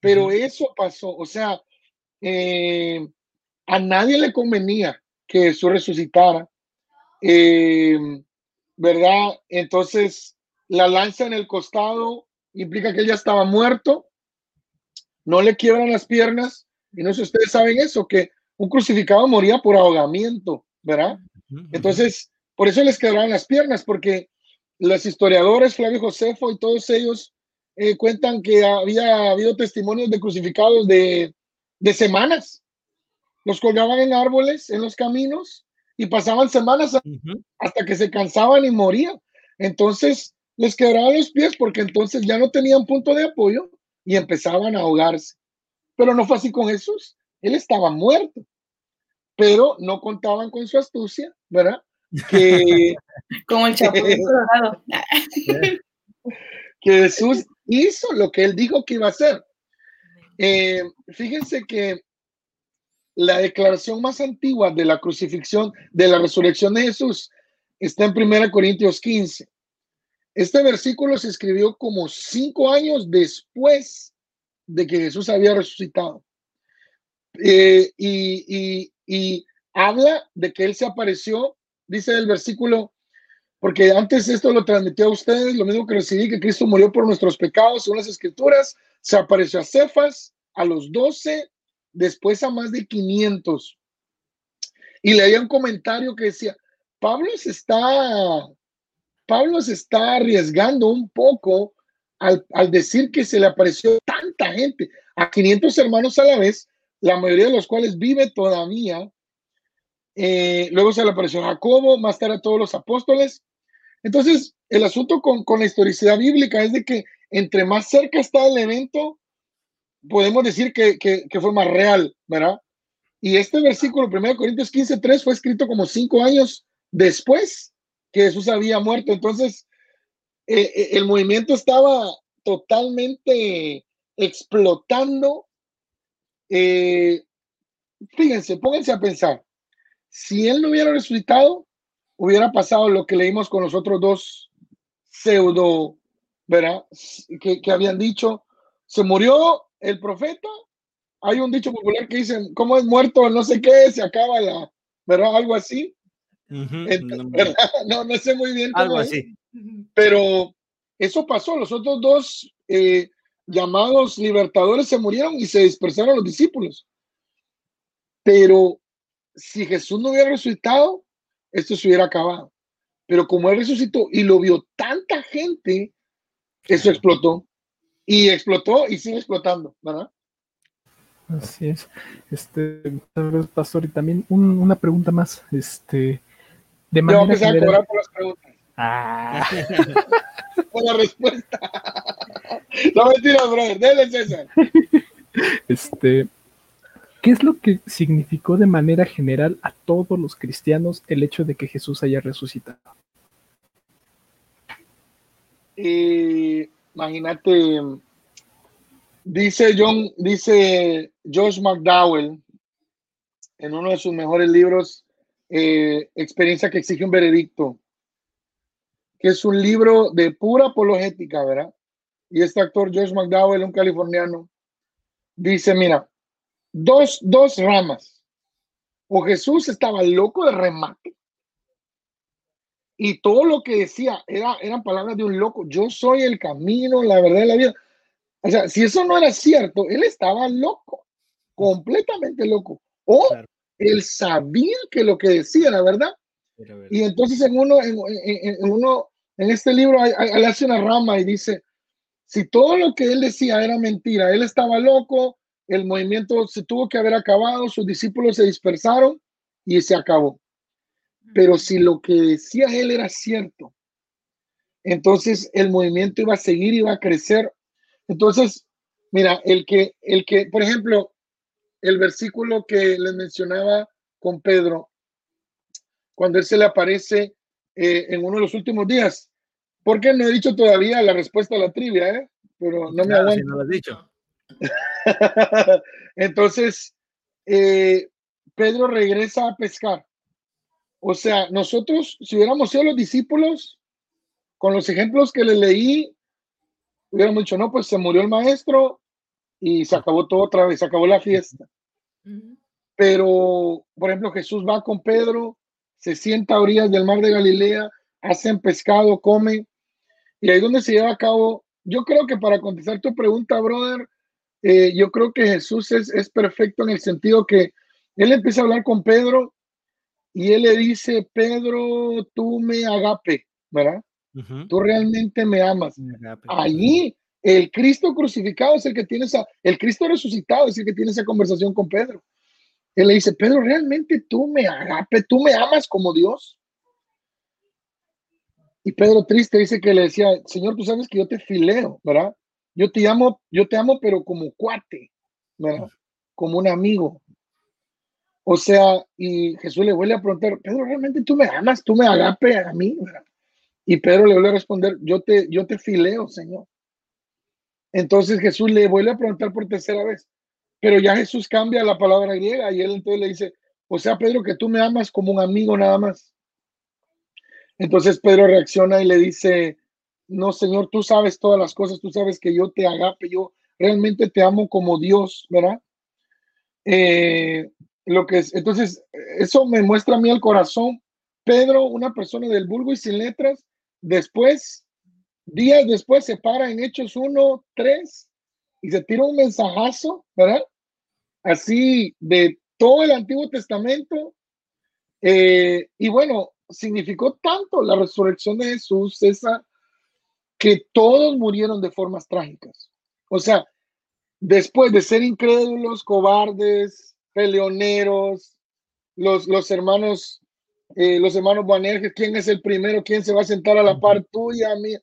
pero eso pasó, o sea, eh, a nadie le convenía que Jesús resucitara, eh, ¿verdad? Entonces, la lanza en el costado implica que él ya estaba muerto, no le quiebran las piernas, y no sé si ustedes saben eso, que un crucificado moría por ahogamiento, ¿verdad? Entonces, por eso les quedaron las piernas, porque los historiadores, Flavio Josefo y todos ellos eh, cuentan que había habido testimonios de crucificados de, semanas. Los colgaban en árboles, en los caminos, y pasaban semanas hasta que se cansaban y morían. Entonces, les quebraban los pies porque entonces ya no tenían punto de apoyo y empezaban a ahogarse. Pero no fue así con Jesús. Él estaba muerto, pero no contaban con su astucia, ¿verdad? Que, Como el chapulín que Jesús hizo lo que él dijo que iba a hacer. Eh, fíjense que la declaración más antigua de la crucifixión, de la resurrección de Jesús, está en 1 Corintios 15. Este versículo se escribió como cinco años después de que Jesús había resucitado. Eh, y, habla de que Él se apareció, dice el versículo, porque antes esto lo transmitió a ustedes, lo mismo que recibí, que Cristo murió por nuestros pecados, según las escrituras, se apareció a Cefas, a los doce, después a más de 500. Y leía un comentario que decía, Pablo se está, Pablo se está arriesgando un poco al, al decir que se le apareció tanta gente, a 500 hermanos a la vez, la mayoría de los cuales vive todavía. Eh, luego se le apareció Jacobo, más tarde a todos los apóstoles. Entonces, el asunto con, la historicidad bíblica es de que entre más cerca está el evento, podemos decir que, fue más real, ¿verdad? Y este versículo, 1 Corintios 15, 3, fue escrito como cinco años después que Jesús había muerto. Entonces, eh, eh, el movimiento estaba totalmente explotando eh, fíjense, pónganse a pensar, si él no hubiera resucitado, hubiera pasado lo que leímos con los otros dos pseudo, ¿verdad? Que, habían dicho, se murió el profeta. Hay un dicho popular que dice, ¿cómo es muerto? No sé qué, se acaba la, ¿verdad? Algo así. no, no, sé muy bien. Algo así. Pero eso pasó. Los otros dos eh, llamados libertadores se murieron y se dispersaron los discípulos. Pero si Jesús no hubiera resucitado, esto se hubiera acabado. Pero como él resucitó y lo vio tanta gente, eso explotó. Y explotó y sigue explotando, ¿verdad? Así es. Este, pastor, y también una pregunta más. Este, de manera Yo a cobrar por las preguntas. Ah. por la respuesta. no mentira, brother. Dele, César. Este, ¿qué es lo que significó de manera general a todos los cristianos el hecho de que Jesús haya resucitado? Imagínate, dice John, dice Josh McDowell en uno de sus mejores libros, eh, Experiencia que exige un veredicto, que es un libro de pura apologética, ¿verdad? Y este actor Josh McDowell, un californiano, dice, mira, dos, dos ramas. O Jesús estaba loco de remate y todo lo que decía era, eran palabras de un loco. Yo soy el camino, la verdad de la vida. O sea, si eso no era cierto, él estaba loco, completamente loco. O él sabía que lo que decía era verdad. Y entonces en uno, en, uno, en este libro, él hace una rama y dice, si todo lo que él decía era mentira, él estaba loco, el movimiento se tuvo que haber acabado, sus discípulos se dispersaron y se acabó. Pero si lo que decía él era cierto, entonces el movimiento iba a seguir, iba a crecer. Entonces, mira, el que, el que, por ejemplo, el versículo que les mencionaba con Pedro, cuando él se le aparece eh, en uno de los últimos días, porque no he dicho todavía la respuesta a la trivia, ¿eh? pero no me aguanto. no lo has dicho. Entonces, eh, Pedro regresa a pescar o sea, nosotros, si hubiéramos sido los discípulos, con los ejemplos que le leí, hubiéramos dicho, no, pues se murió el maestro y se acabó todo otra vez, se acabó la fiesta. Pero, por ejemplo, Jesús va con Pedro, se sienta a orillas del mar de Galilea, hacen pescado, come, y ahí es donde se lleva a cabo. Yo creo que para contestar tu pregunta, brother, eh, yo creo que Jesús es, es perfecto en el sentido que él empieza a hablar con Pedro y él le dice, Pedro, tú me agape, ¿verdad? Tú realmente me amas. Allí el Cristo crucificado es el que tiene esa, el Cristo resucitado es el que tiene esa conversación con Pedro. Él le dice, Pedro, realmente tú me agape, tú me amas como Dios. Y Pedro triste dice que le decía, Señor, tú sabes que yo te fileo, ¿verdad? Yo te amo, yo te amo, pero como cuate, ¿verdad? Como un amigo. O sea, y Jesús le vuelve a preguntar, Pedro, ¿realmente tú me amas? ¿Tú me agape a mí? Y Pedro le vuelve a responder, yo te, yo te fileo, Señor. Entonces Jesús le vuelve a preguntar por tercera vez, pero ya Jesús cambia la palabra griega y él entonces le dice, o sea, Pedro, que tú me amas como un amigo nada más. Entonces Pedro reacciona y le dice, no, Señor, tú sabes todas las cosas, tú sabes que yo te agape, yo realmente te amo como Dios, ¿verdad? Eh, lo que es, entonces, eso me muestra a mí el corazón. Pedro, una persona del vulgo y sin letras, después, días después, se para en Hechos 1, 3 y se tira un mensajazo, ¿verdad? Así de todo el Antiguo Testamento. Eh, y bueno, significó tanto la resurrección de Jesús, esa, que todos murieron de formas trágicas. O sea, después de ser incrédulos, cobardes, peleoneros, los, los hermanos, eh, los hermanos Banerjes, quién es el primero, quién se va a sentar a la par tuya, mía.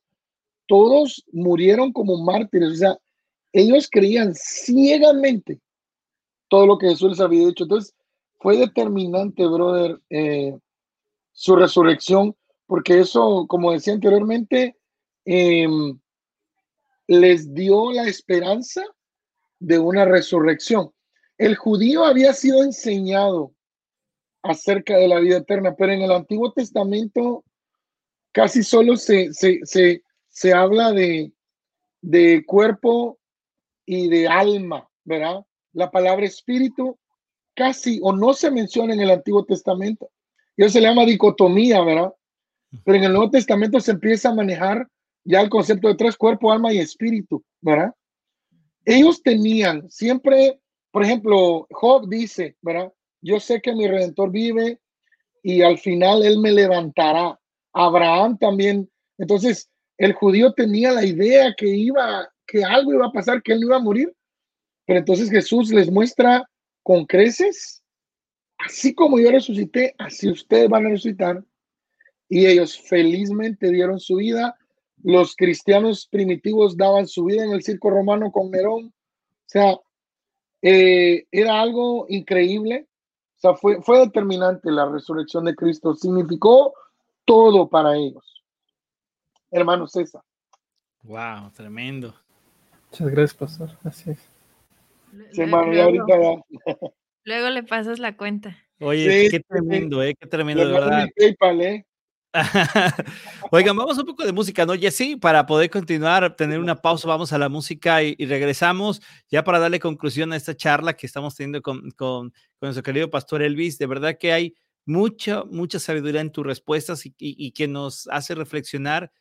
Todos murieron como mártires, o sea, ellos creían ciegamente todo lo que Jesús les había dicho. Entonces, fue determinante, brother, eh, su resurrección, porque eso, como decía anteriormente, em, les dio la esperanza de una resurrección. El judío había sido enseñado acerca de la vida eterna, pero en el Antiguo Testamento casi solo se, se, habla de, de cuerpo y de alma, ¿verdad? La palabra espíritu casi o no se menciona en el Antiguo Testamento. Y eso se le llama dicotomía, ¿verdad? Pero en el Nuevo Testamento se empieza a manejar ya el concepto de tres cuerpos, alma y espíritu, ¿verdad? Ellos tenían siempre por ejemplo, Job dice, ¿verdad? yo sé que mi redentor vive y al final él me levantará. Abraham también. Entonces, el judío tenía la idea que iba, que algo iba a pasar, que él no iba a morir. Pero entonces Jesús les muestra con creces, así como yo resucité, así ustedes van a resucitar. Y ellos felizmente dieron su vida. Los cristianos primitivos daban su vida en el circo romano con Nerón. O sea, eh, era algo increíble. O sea, fue, fue determinante la resurrección de Cristo. Significó todo para ellos. Hermano César. Wow, tremendo. Muchas gracias, pastor. Así es. Luego le pasas la cuenta. Oye, qué tremendo, ¿eh? Qué tremendo, de verdad. PayPal, ¿eh? Oigan, vamos un poco de música, ¿no? sí, para poder continuar, tener una pausa, vamos a la música y, regresamos ya para darle conclusión a esta charla que estamos teniendo con, con, nuestro querido pastor Elvis. De verdad que hay mucha, mucha sabiduría en tus respuestas y, y que nos hace reflexionar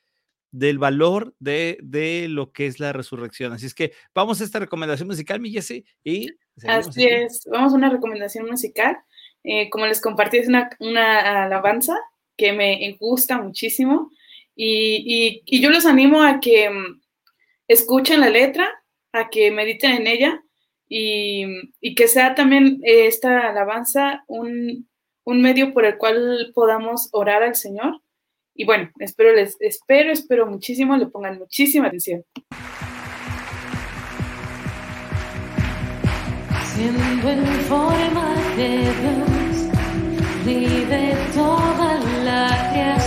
del valor de, de, lo que es la resurrección. Así es que vamos a esta recomendación musical, mi Jessy, y... Así es, vamos a una recomendación musical. Eh, como les compartí, es una, una, alabanza que me gusta muchísimo y, y, yo los animo a que mm, escuchen la letra, a que mediten en ella y, y que sea también esta alabanza un, un medio por el cual podamos orar al Señor y bueno, espero, les, espero, espero muchísimo, le pongan muchísima atención. Siendo en forma de Dios, vive toda la creación.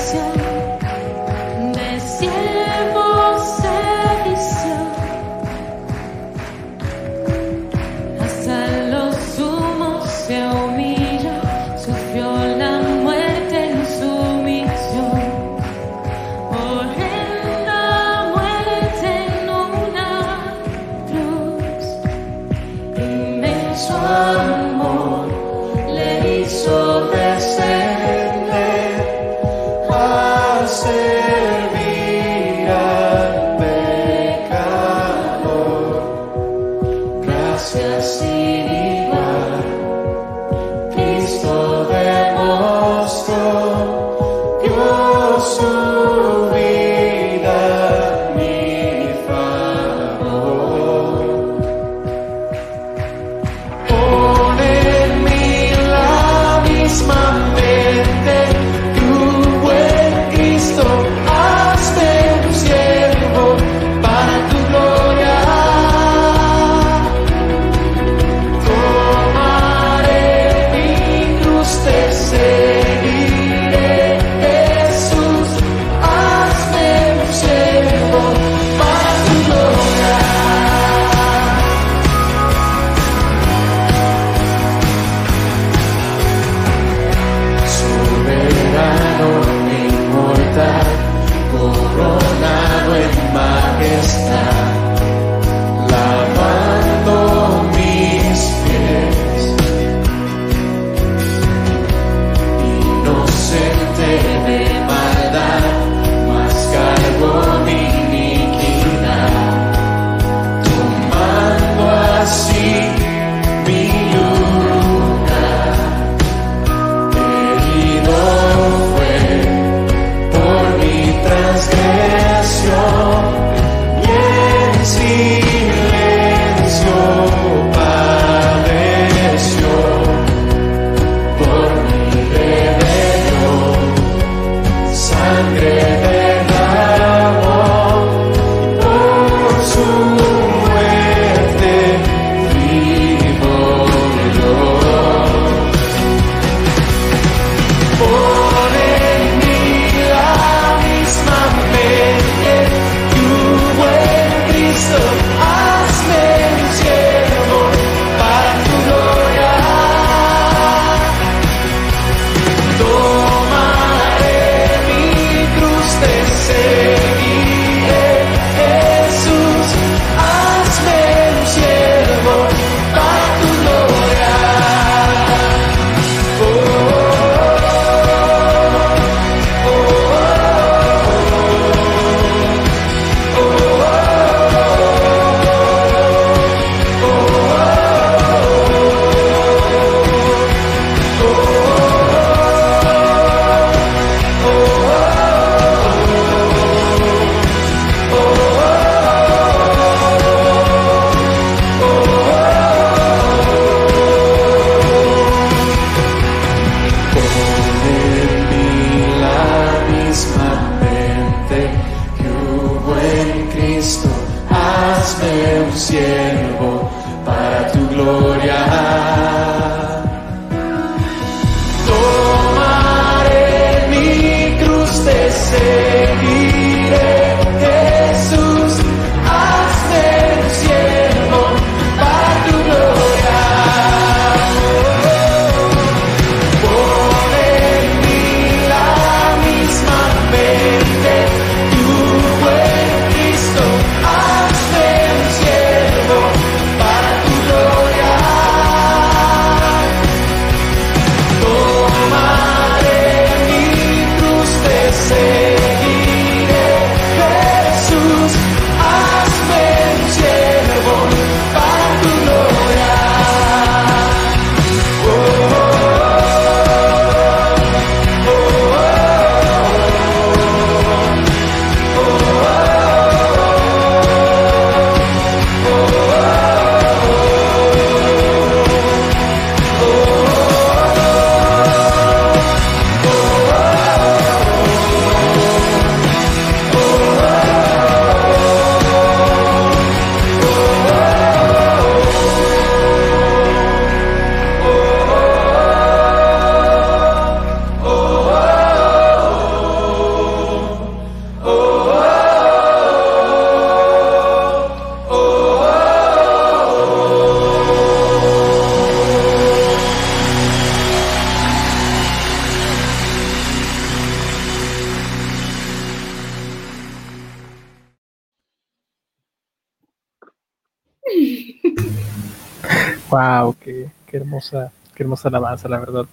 wow, qué, qué hermosa, qué hermosa alabanza, la verdad.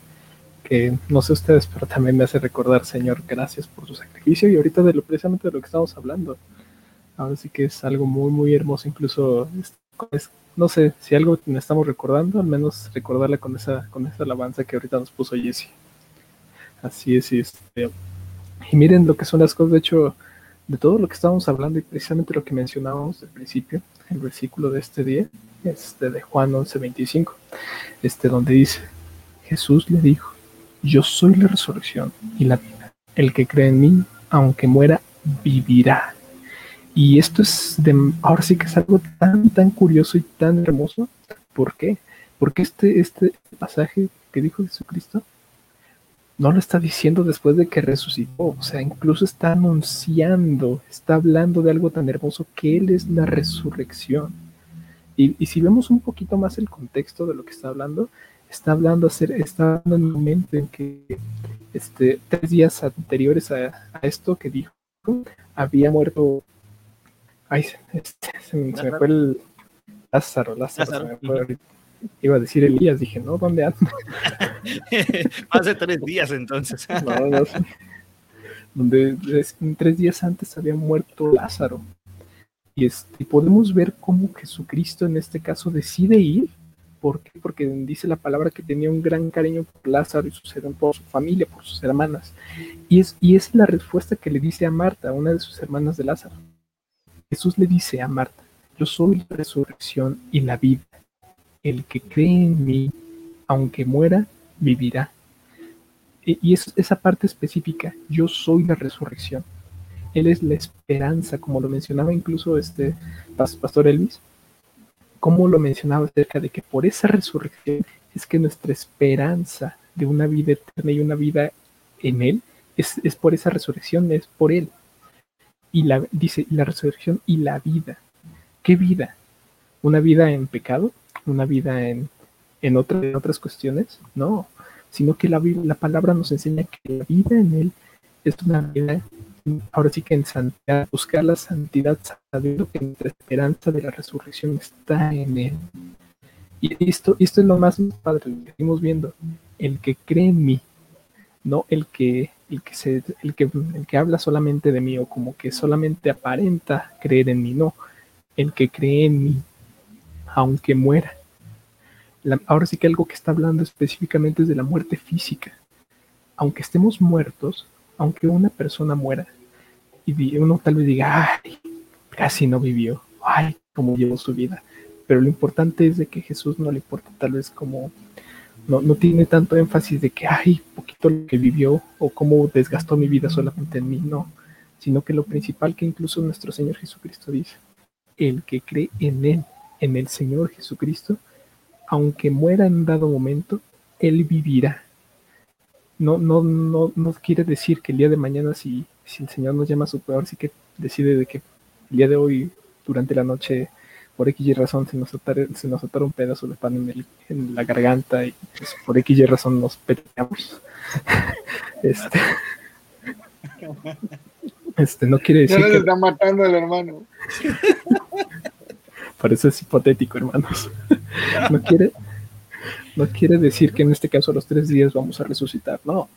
Que no sé ustedes, pero también me hace recordar, Señor, gracias por su sacrificio y ahorita de lo precisamente de lo que estamos hablando. Ahora sí que es algo muy, muy hermoso, incluso no sé, si algo estamos recordando, al menos recordarla con esa, con esa alabanza que ahorita nos puso Jesse. Así es, y, este, y miren lo que son las cosas, de hecho, de todo lo que estábamos hablando y precisamente lo que mencionábamos al principio, el versículo de este día, este de Juan 11:25, este donde dice, Jesús le dijo, yo soy la resurrección y la vida. El que cree en mí, aunque muera, vivirá. Y esto es de, ahora sí que es algo tan, tan curioso y tan hermoso. ¿Por qué? Porque este, este pasaje que dijo Jesucristo no lo está diciendo después de que resucitó, o sea, incluso está anunciando, está hablando de algo tan hermoso que Él es la resurrección. Y, y si vemos un poquito más el contexto de lo que está hablando, está hablando, hacer, está hablando en un momento en que este, tres días anteriores a, a esto que dijo, había muerto Ay, este, se, me, fue el Lázaro, Lázaro. Iba a decir Elías, dije, no, ¿dónde anda? Hace tres días entonces. no, no sé. Donde tres días antes había muerto Lázaro. Y, este, podemos ver cómo Jesucristo en este caso decide ir. ¿Por qué? Porque dice la palabra que tenía un gran cariño por Lázaro y su, por su familia, por sus hermanas. Y es, y es la respuesta que le dice a Marta, una de sus hermanas de Lázaro. Jesús le dice a Marta, yo soy la resurrección y la vida. El que cree en mí, aunque muera, vivirá. Y es esa parte específica, yo soy la resurrección. Él es la esperanza, como lo mencionaba incluso este Pastor Elvis, como lo mencionaba acerca de que por esa resurrección es que nuestra esperanza de una vida eterna y una vida en Él es, es por esa resurrección, es por Él y la, dice, la resurrección y la vida. ¿Qué vida? ¿Una vida en pecado? ¿Una vida en, en, otras cuestiones? No, sino que la, la palabra nos enseña que la vida en Él es una vida, ahora sí que en santidad, buscar la santidad, sabiendo que nuestra esperanza de la resurrección está en Él. Y esto, esto es lo más padre, que seguimos viendo. El que cree en mí, no el que el que, se, el, que, el que habla solamente de mí o como que solamente aparenta creer en mí, no, el que cree en mí, aunque muera. ahora sí que algo que está hablando específicamente es de la muerte física. Aunque estemos muertos, aunque una persona muera, y uno tal vez diga, ay, casi no vivió, ay, cómo llevó su vida. Pero lo importante es de que Jesús no le importa tal vez como no, no tiene tanto énfasis de que, ay, poquito lo que vivió o cómo desgastó mi vida solamente en mí, no, sino que lo principal que incluso nuestro Señor Jesucristo dice, el que cree en Él, en el Señor Jesucristo, aunque muera en un dado momento, Él vivirá. No, no, no, no quiere decir que el día de mañana, si, si el Señor nos llama a su peor, sí que decide de que el día de hoy, durante la noche, por X y razón se nos atora, se nos un pedazo de pan en, en la garganta y pues, por X y razón nos peleamos. este, este no quiere decir. Ya que... está matando el hermano. Parece es hipotético, hermanos. no quiere, no quiere decir que en este caso a los tres días vamos a resucitar, no.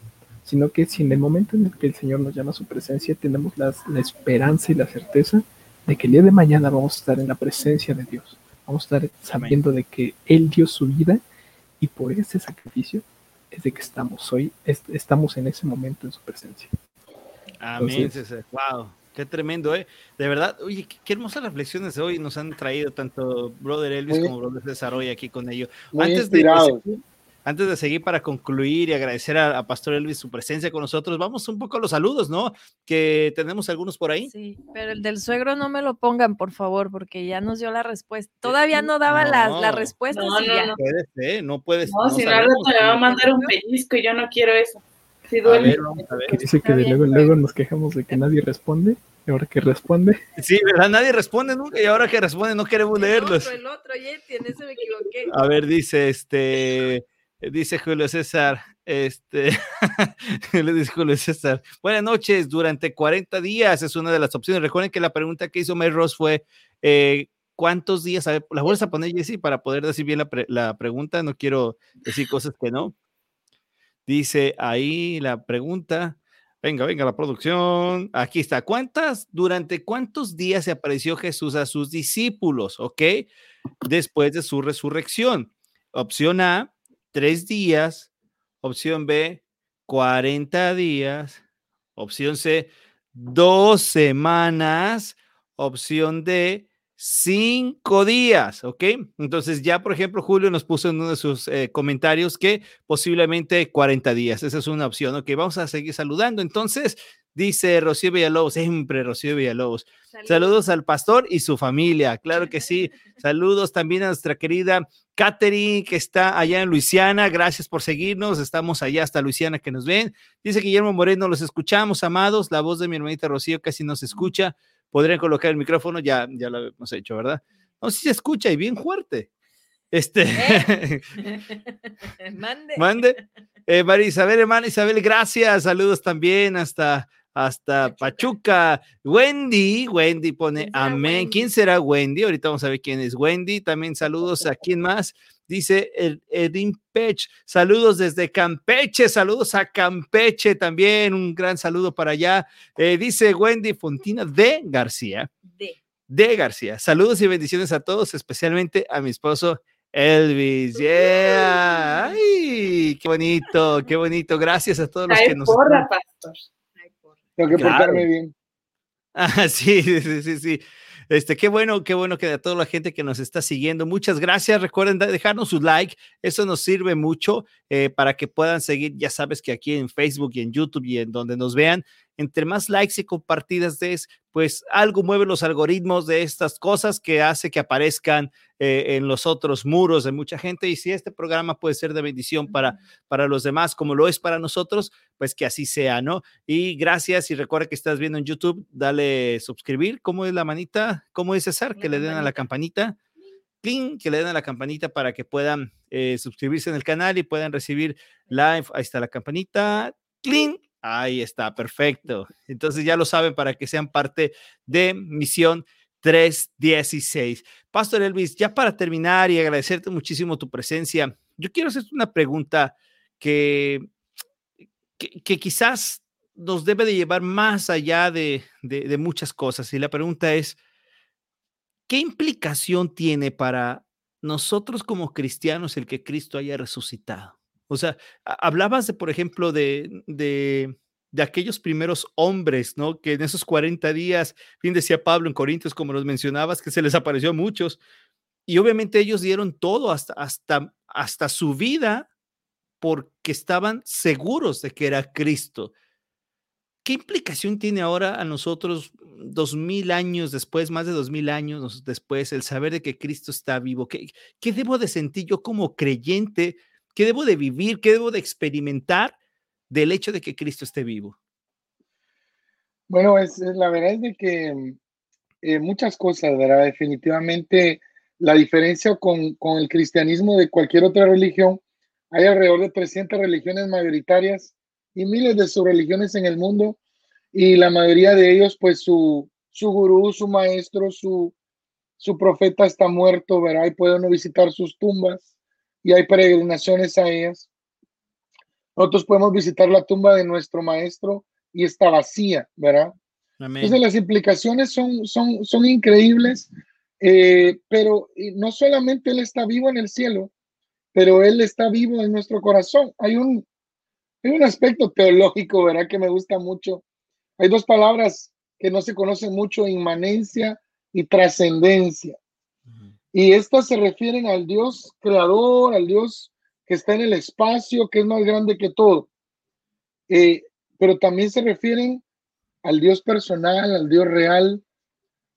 Sino que si en el momento en el que el Señor nos llama a su presencia, tenemos la esperanza y la certeza de que el día de mañana vamos a estar en la presencia de Dios. Vamos a estar sabiendo de que Él dio su vida y por ese sacrificio es de que estamos hoy, estamos en ese momento en su presencia. Amén, Wow, qué tremendo, ¿eh? De verdad, oye, qué, hermosas reflexiones hoy nos han traído tanto Brother Elvis como Brother César hoy aquí con ellos. Antes de, antes de seguir para concluir y agradecer a, Pastor Elvis su presencia con nosotros, vamos un poco a los saludos, ¿no? Que tenemos algunos por ahí. Sí, pero el del suegro no me lo pongan, por favor, porque ya nos dio la respuesta. Todavía no daba la, la, respuesta. No, no, no. Puedes, ¿eh? No puedes. No, si no, te va a mandar un pellizco y yo no quiero eso. Si duele. Que dice que luego, luego nos quejamos de que nadie responde. Y ahora que responde. Sí, ¿verdad? Nadie responde nunca y ahora que responde no queremos leerlos. El otro, el otro, Yeti, en ese me equivoqué. A ver, dice este. Dice Julio César, este, le dice Julio César, buenas noches, durante 40 días es una de las opciones. Recuerden que la pregunta que hizo May Ross fue, eh, cuántos días, a ver, la vuelves a poner, Jessy, para poder decir bien la, la pregunta, no quiero decir cosas que no. Dice ahí la pregunta. Venga, venga, la producción. Aquí está. ¿Cuántas, durante cuántos días se apareció Jesús a sus discípulos? ¿Ok? Después de su resurrección. Opción A, tres días. Opción B, 40 días. Opción C, dos semanas. Opción D, cinco días, ¿ok? Entonces ya, por ejemplo, Julio nos puso en uno de sus eh, comentarios que posiblemente 40 días, esa es una opción, ¿ok? Vamos a seguir saludando. Entonces, dice Rocío Villalobos, siempre Rocío Villalobos. Saludos. al pastor y su familia, claro que sí. Saludos también a nuestra querida Katherine, que está allá en Luisiana. Gracias por seguirnos. Estamos allá hasta Luisiana que nos ven. Dice Guillermo Moreno, los escuchamos, amados. La voz de mi hermanita Rocío casi no se escucha podrían colocar el micrófono, ya, ya lo hemos hecho, ¿verdad? No, si se escucha y bien fuerte. Este. ¿Eh? Mande. Mande. Eh, María Isabel, hermana Isabel, gracias. Saludos también hasta, hasta Pachuca. Wendy, Wendy pone amén. ¿Quién será Wendy? Ahorita vamos a ver quién es Wendy. También saludos a quién más. Dice Edin Pech, saludos desde Campeche, saludos a Campeche también, un gran saludo para allá. Eh, dice Wendy Fontina de García. De. De García. Saludos y bendiciones a todos, especialmente a mi esposo Elvis. Yeah. Ay, qué bonito, qué bonito. Gracias a todos los que nos. Porra, pastor. Tengo que portarme bien. Ah, sí, sí, sí, sí. Este, qué bueno, qué bueno que a toda la gente que nos está siguiendo, muchas gracias. Recuerden dejarnos su like, eso nos sirve mucho eh, para que puedan seguir. Ya sabes que aquí en Facebook y en YouTube y en donde nos vean, entre más likes y compartidas des, pues algo mueve los algoritmos de estas cosas que hace que aparezcan eh, en los otros muros de mucha gente. Y si este programa puede ser de bendición para, para los demás, como lo es para nosotros, pues que así sea, ¿no? Y gracias. Y recuerda que estás viendo en YouTube, dale suscribir. ¿Cómo es la manita? ¿Cómo es César? Que le den a la campanita. Cling, que le den a la campanita para que puedan eh, suscribirse en el canal y puedan recibir live. Ahí está la campanita. Cling Ahí está, perfecto. Entonces ya lo saben para que sean parte de Misión 316. Pastor Elvis, ya para terminar y agradecerte muchísimo tu presencia, yo quiero hacerte una pregunta que, que, quizás nos debe de llevar más allá de, de muchas cosas. Y la pregunta es, ¿qué implicación tiene para nosotros como cristianos el que Cristo haya resucitado? O sea, hablabas de, por ejemplo, de, de, aquellos primeros hombres, ¿no? Que en esos 40 días, bien decía Pablo en Corintios, como los mencionabas, que se les apareció a muchos. Y obviamente ellos dieron todo hasta, hasta, hasta su vida porque estaban seguros de que era Cristo. ¿Qué implicación tiene ahora a nosotros, dos mil años después, más de dos mil años después, el saber de que Cristo está vivo? ¿Qué, ¿Qué debo de sentir yo como creyente ¿Qué debo de vivir? ¿Qué debo de experimentar del hecho de que Cristo esté vivo? Bueno, es, la verdad es de que eh, muchas cosas, ¿verdad? Definitivamente la diferencia con, con, el cristianismo de cualquier otra religión, hay alrededor de 300 religiones mayoritarias y miles de subreligiones en el mundo y la mayoría de ellos, pues su, su gurú, su maestro, su, su profeta está muerto, ¿verdad? Y puede no visitar sus tumbas y hay peregrinaciones a ellas. Nosotros podemos visitar la tumba de nuestro maestro y está vacía, ¿verdad? Entonces las implicaciones son, son, son increíbles, eh, pero no solamente Él está vivo en el cielo, pero Él está vivo en nuestro corazón. Hay un, hay un aspecto teológico, ¿verdad? Que me gusta mucho. Hay dos palabras que no se conocen mucho, inmanencia y trascendencia. Y estas se refieren al Dios creador, al Dios que está en el espacio, que es más grande que todo. Eh, pero también se refieren al Dios personal, al Dios real,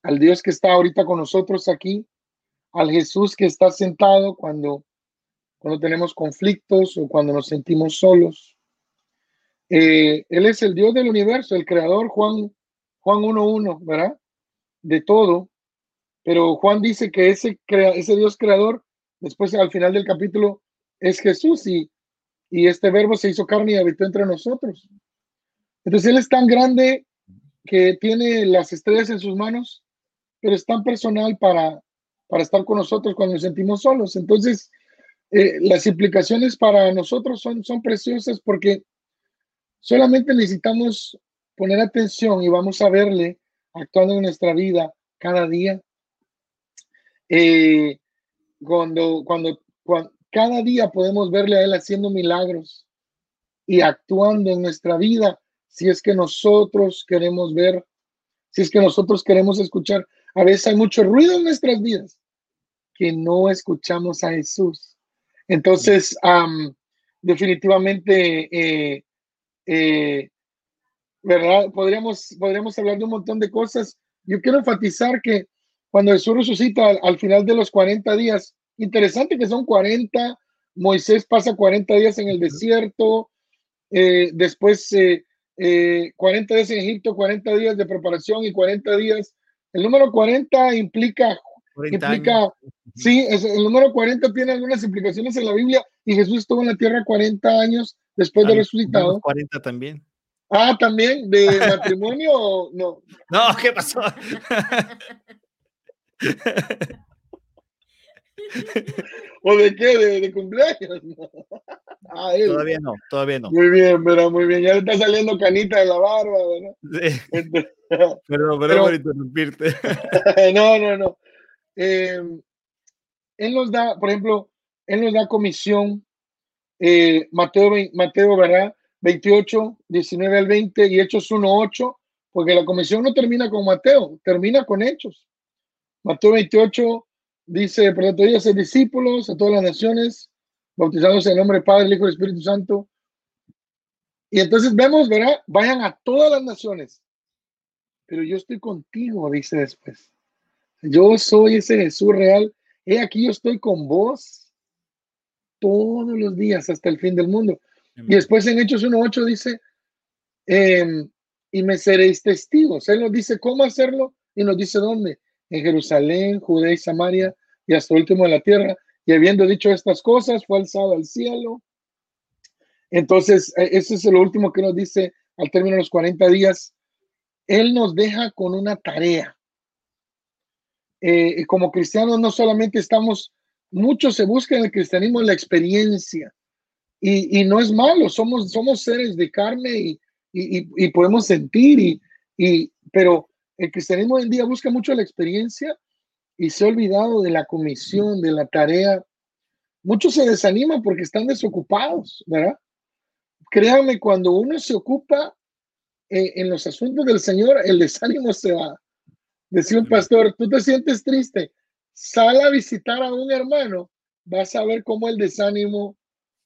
al Dios que está ahorita con nosotros aquí, al Jesús que está sentado cuando, cuando tenemos conflictos o cuando nos sentimos solos. Eh, él es el Dios del universo, el creador, Juan, Juan 1.1, ¿verdad? De todo. Pero Juan dice que ese, ese Dios creador, después al final del capítulo, es Jesús y, y este verbo se hizo carne y habitó entre nosotros. Entonces Él es tan grande que tiene las estrellas en sus manos, pero es tan personal para, para estar con nosotros cuando nos sentimos solos. Entonces, eh, las implicaciones para nosotros son, son preciosas porque solamente necesitamos poner atención y vamos a verle actuando en nuestra vida cada día. Eh, cuando, cuando, cada día podemos verle a Él haciendo milagros y actuando en nuestra vida si es que nosotros queremos ver, si es que nosotros queremos escuchar. A veces hay mucho ruido en nuestras vidas que no escuchamos a Jesús. Entonces, definitivamente, eh, eh. Podríamos, podríamos hablar de un montón de cosas. Yo quiero enfatizar que cuando Jesús resucita al, final de los 40 días, interesante que son 40, Moisés pasa 40 días en el desierto, eh, después 40 días en Egipto, 40 días de preparación y 40 días. El número 40 implica, implica sí, el número 40 tiene algunas implicaciones en la Biblia y Jesús estuvo en la tierra 40 años después de resucitado. 40 también. Ah, también, de matrimonio o no. No, ¿qué pasó? ¿O de qué? ¿De, cumpleaños? Ah, todavía no, todavía no. Muy bien, pero muy bien. Ya le está saliendo canita de la barba, ¿verdad? Sí. perdón, perdón por interrumpirte. no, no, no. Em, él nos da, por ejemplo, él nos da comisión, eh, Mateo, Mateo, ¿verdad? 28, 19 al 20 y Hechos 1, 8, porque la comisión no termina con Mateo, termina con Hechos. Mateo 28 dice, por tanto, ser discípulos a todas las naciones, bautizándose en el nombre del Padre, el Hijo y el Espíritu Santo. Y entonces vemos, ¿verdad? Vayan a todas las naciones. Pero yo estoy contigo, dice después. Yo soy ese Jesús real. He aquí yo estoy con vos todos los días hasta el fin del mundo. Y después en Hechos 1.8 dice, em, y me seréis testigos. Él nos dice cómo hacerlo y nos dice dónde. En Jerusalén, Judea y Samaria y hasta último de la tierra. Y habiendo dicho estas cosas, fue alzado al cielo. Entonces, e, ese es lo último que nos dice al término de los 40 días. Él nos deja con una tarea. Eh, como cristianos no solamente estamos, muchos se buscan en el cristianismo la experiencia. Y, no es malo, somos, somos seres de carne y, y, podemos sentir, y, pero el cristianismo hoy en día busca mucho la experiencia y se ha olvidado de la comisión, de la tarea. Muchos se desaniman porque están desocupados, ¿verdad? Créanme, cuando uno se ocupa eh, en los asuntos del Señor, el desánimo se va. Decía un pastor, tú te sientes triste, sal a visitar a un hermano, vas a ver cómo el desánimo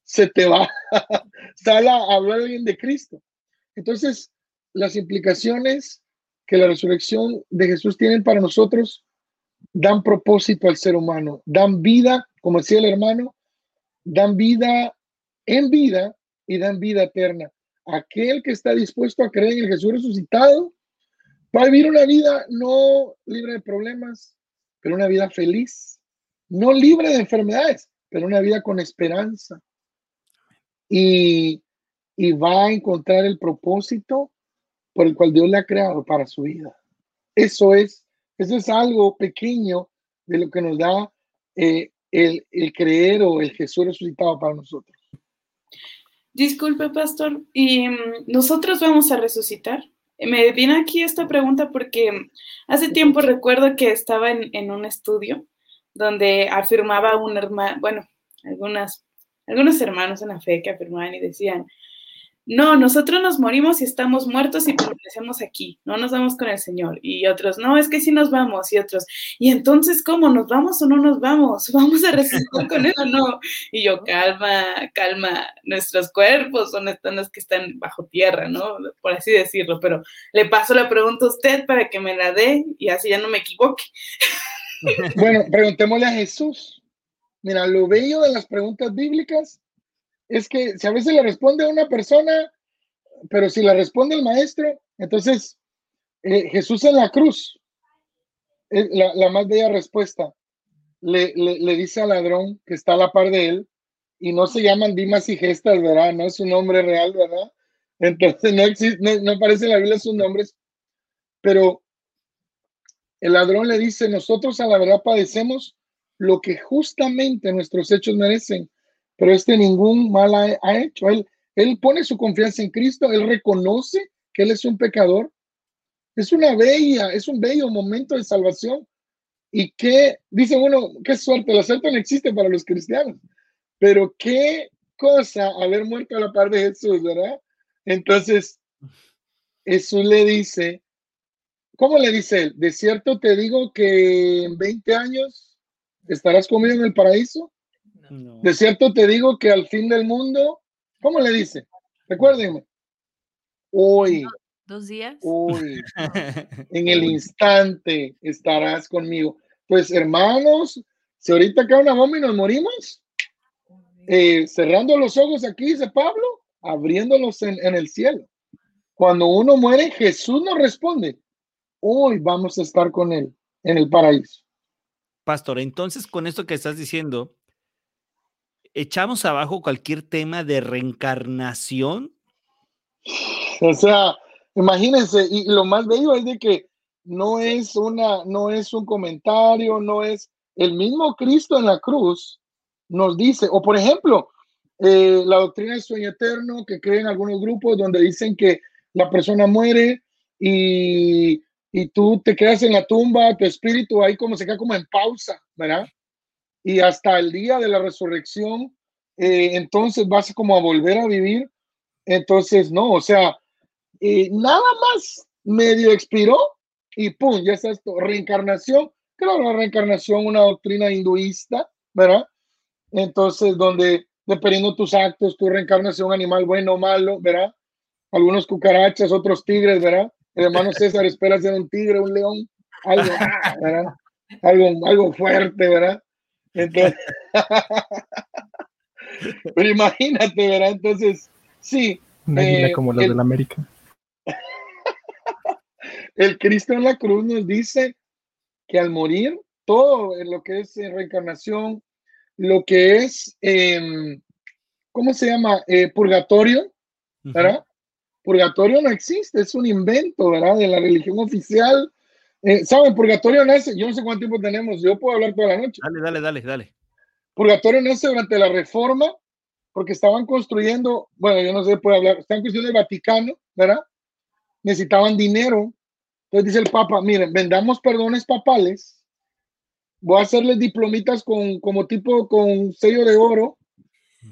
se te va. sal a hablar alguien de Cristo. Entonces, las implicaciones que la resurrección de Jesús tiene para nosotros dan propósito al ser humano, dan vida, como decía el hermano, dan vida en vida y dan vida eterna. Aquel que está dispuesto a creer en el Jesús resucitado va a vivir una vida no libre de problemas, pero una vida feliz, no libre de enfermedades, pero una vida con esperanza. Y, y va a encontrar el propósito por el cual Dios le ha creado para su vida. Eso es eso es algo pequeño de lo que nos da eh, el, el, creer o el Jesús resucitado para nosotros. Disculpe, pastor, ¿y mm, nosotros vamos a resucitar? Me viene aquí esta pregunta porque hace tiempo recuerdo que estaba en, en un estudio donde afirmaba un hermano, bueno, algunas, algunos hermanos en la fe que afirmaban y decían, no, nosotros nos morimos y estamos muertos y permanecemos aquí, no nos vamos con el Señor. Y otros, no, es que sí nos vamos. Y otros, ¿y entonces cómo? ¿Nos vamos o no nos vamos? ¿Vamos a resucitar con él o no? Y yo, calma, calma, nuestros cuerpos son los que están bajo tierra, ¿no? Por así decirlo, pero le paso la pregunta a usted para que me la dé y así ya no me equivoque. Bueno, preguntémosle a Jesús. Mira, lo bello de las preguntas bíblicas es que si a veces le responde a una persona, pero si le responde el maestro, entonces eh, Jesús en la cruz, la, la, más bella respuesta, le, le, dice al ladrón que está a la par de él, y no se llaman Dimas y Gestas, ¿verdad? No es un nombre real, ¿verdad? Entonces no existe, no, no aparece en la Biblia sus nombres, pero el ladrón le dice, nosotros a la verdad padecemos lo que justamente nuestros hechos merecen, pero este ningún mal ha, hecho. Él, él pone su confianza en Cristo, él reconoce que él es un pecador. Es una bella, es un bello momento de salvación. Y que, dice uno, qué suerte, la suerte no existe para los cristianos, pero qué cosa haber muerto a la par de Jesús, ¿verdad? Entonces, Jesús le dice, ¿cómo le dice él? De cierto te digo que en 20 años estarás conmigo en el paraíso. De cierto te digo que al fin del mundo, ¿cómo le dice? Recuérdenme. Hoy. Dos días. Hoy. en el instante estarás conmigo. Pues hermanos, si ahorita cae una bomba y nos morimos, eh, cerrando los ojos aquí, dice Pablo, abriéndolos en, en el cielo. Cuando uno muere, Jesús nos responde, hoy vamos a estar con él en el paraíso. Pastor, entonces con esto que estás diciendo, echamos abajo cualquier tema de reencarnación. O sea, imagínense, y lo más bello es de que no es una, no es un comentario, no es el mismo Cristo en la cruz nos dice, o por ejemplo, eh, la doctrina del sueño eterno que creen algunos grupos donde dicen que la persona muere y y tú te quedas en la tumba, tu espíritu ahí como se queda como en pausa, ¿verdad? Y hasta el día de la resurrección, eh, entonces vas como a volver a vivir. Entonces, no, o sea, eh, nada más medio expiró y pum, ya está esto, reencarnación. Claro, la reencarnación, una doctrina hinduista, ¿verdad? Entonces, donde dependiendo de tus actos, tu reencarnas un animal bueno o malo, ¿verdad? Algunos cucarachas, otros tigres, ¿verdad? El hermano César espera ser un tigre, un león, algo, ¿verdad? algo, algo fuerte, ¿verdad? Entonces, pero imagínate, ¿verdad? Entonces, sí. Una eh, como la de la América. el Cristo en la cruz nos dice que al morir, todo en lo que es reencarnación, lo que es, eh, ¿cómo se llama? Eh, purgatorio, ¿verdad? Purgatorio no existe, es un invento, ¿verdad? De la religión oficial. Eh, ¿Saben? Purgatorio nace, yo no sé cuánto tiempo tenemos, yo puedo hablar toda la noche. Dale, dale, dale, dale. Purgatorio nace durante la reforma, porque estaban construyendo, bueno, yo no sé, puedo hablar, están construyendo el Vaticano, ¿verdad? Necesitaban dinero. Entonces dice el Papa, miren, vendamos perdones papales, voy a hacerles diplomitas con, como tipo, con sello de oro,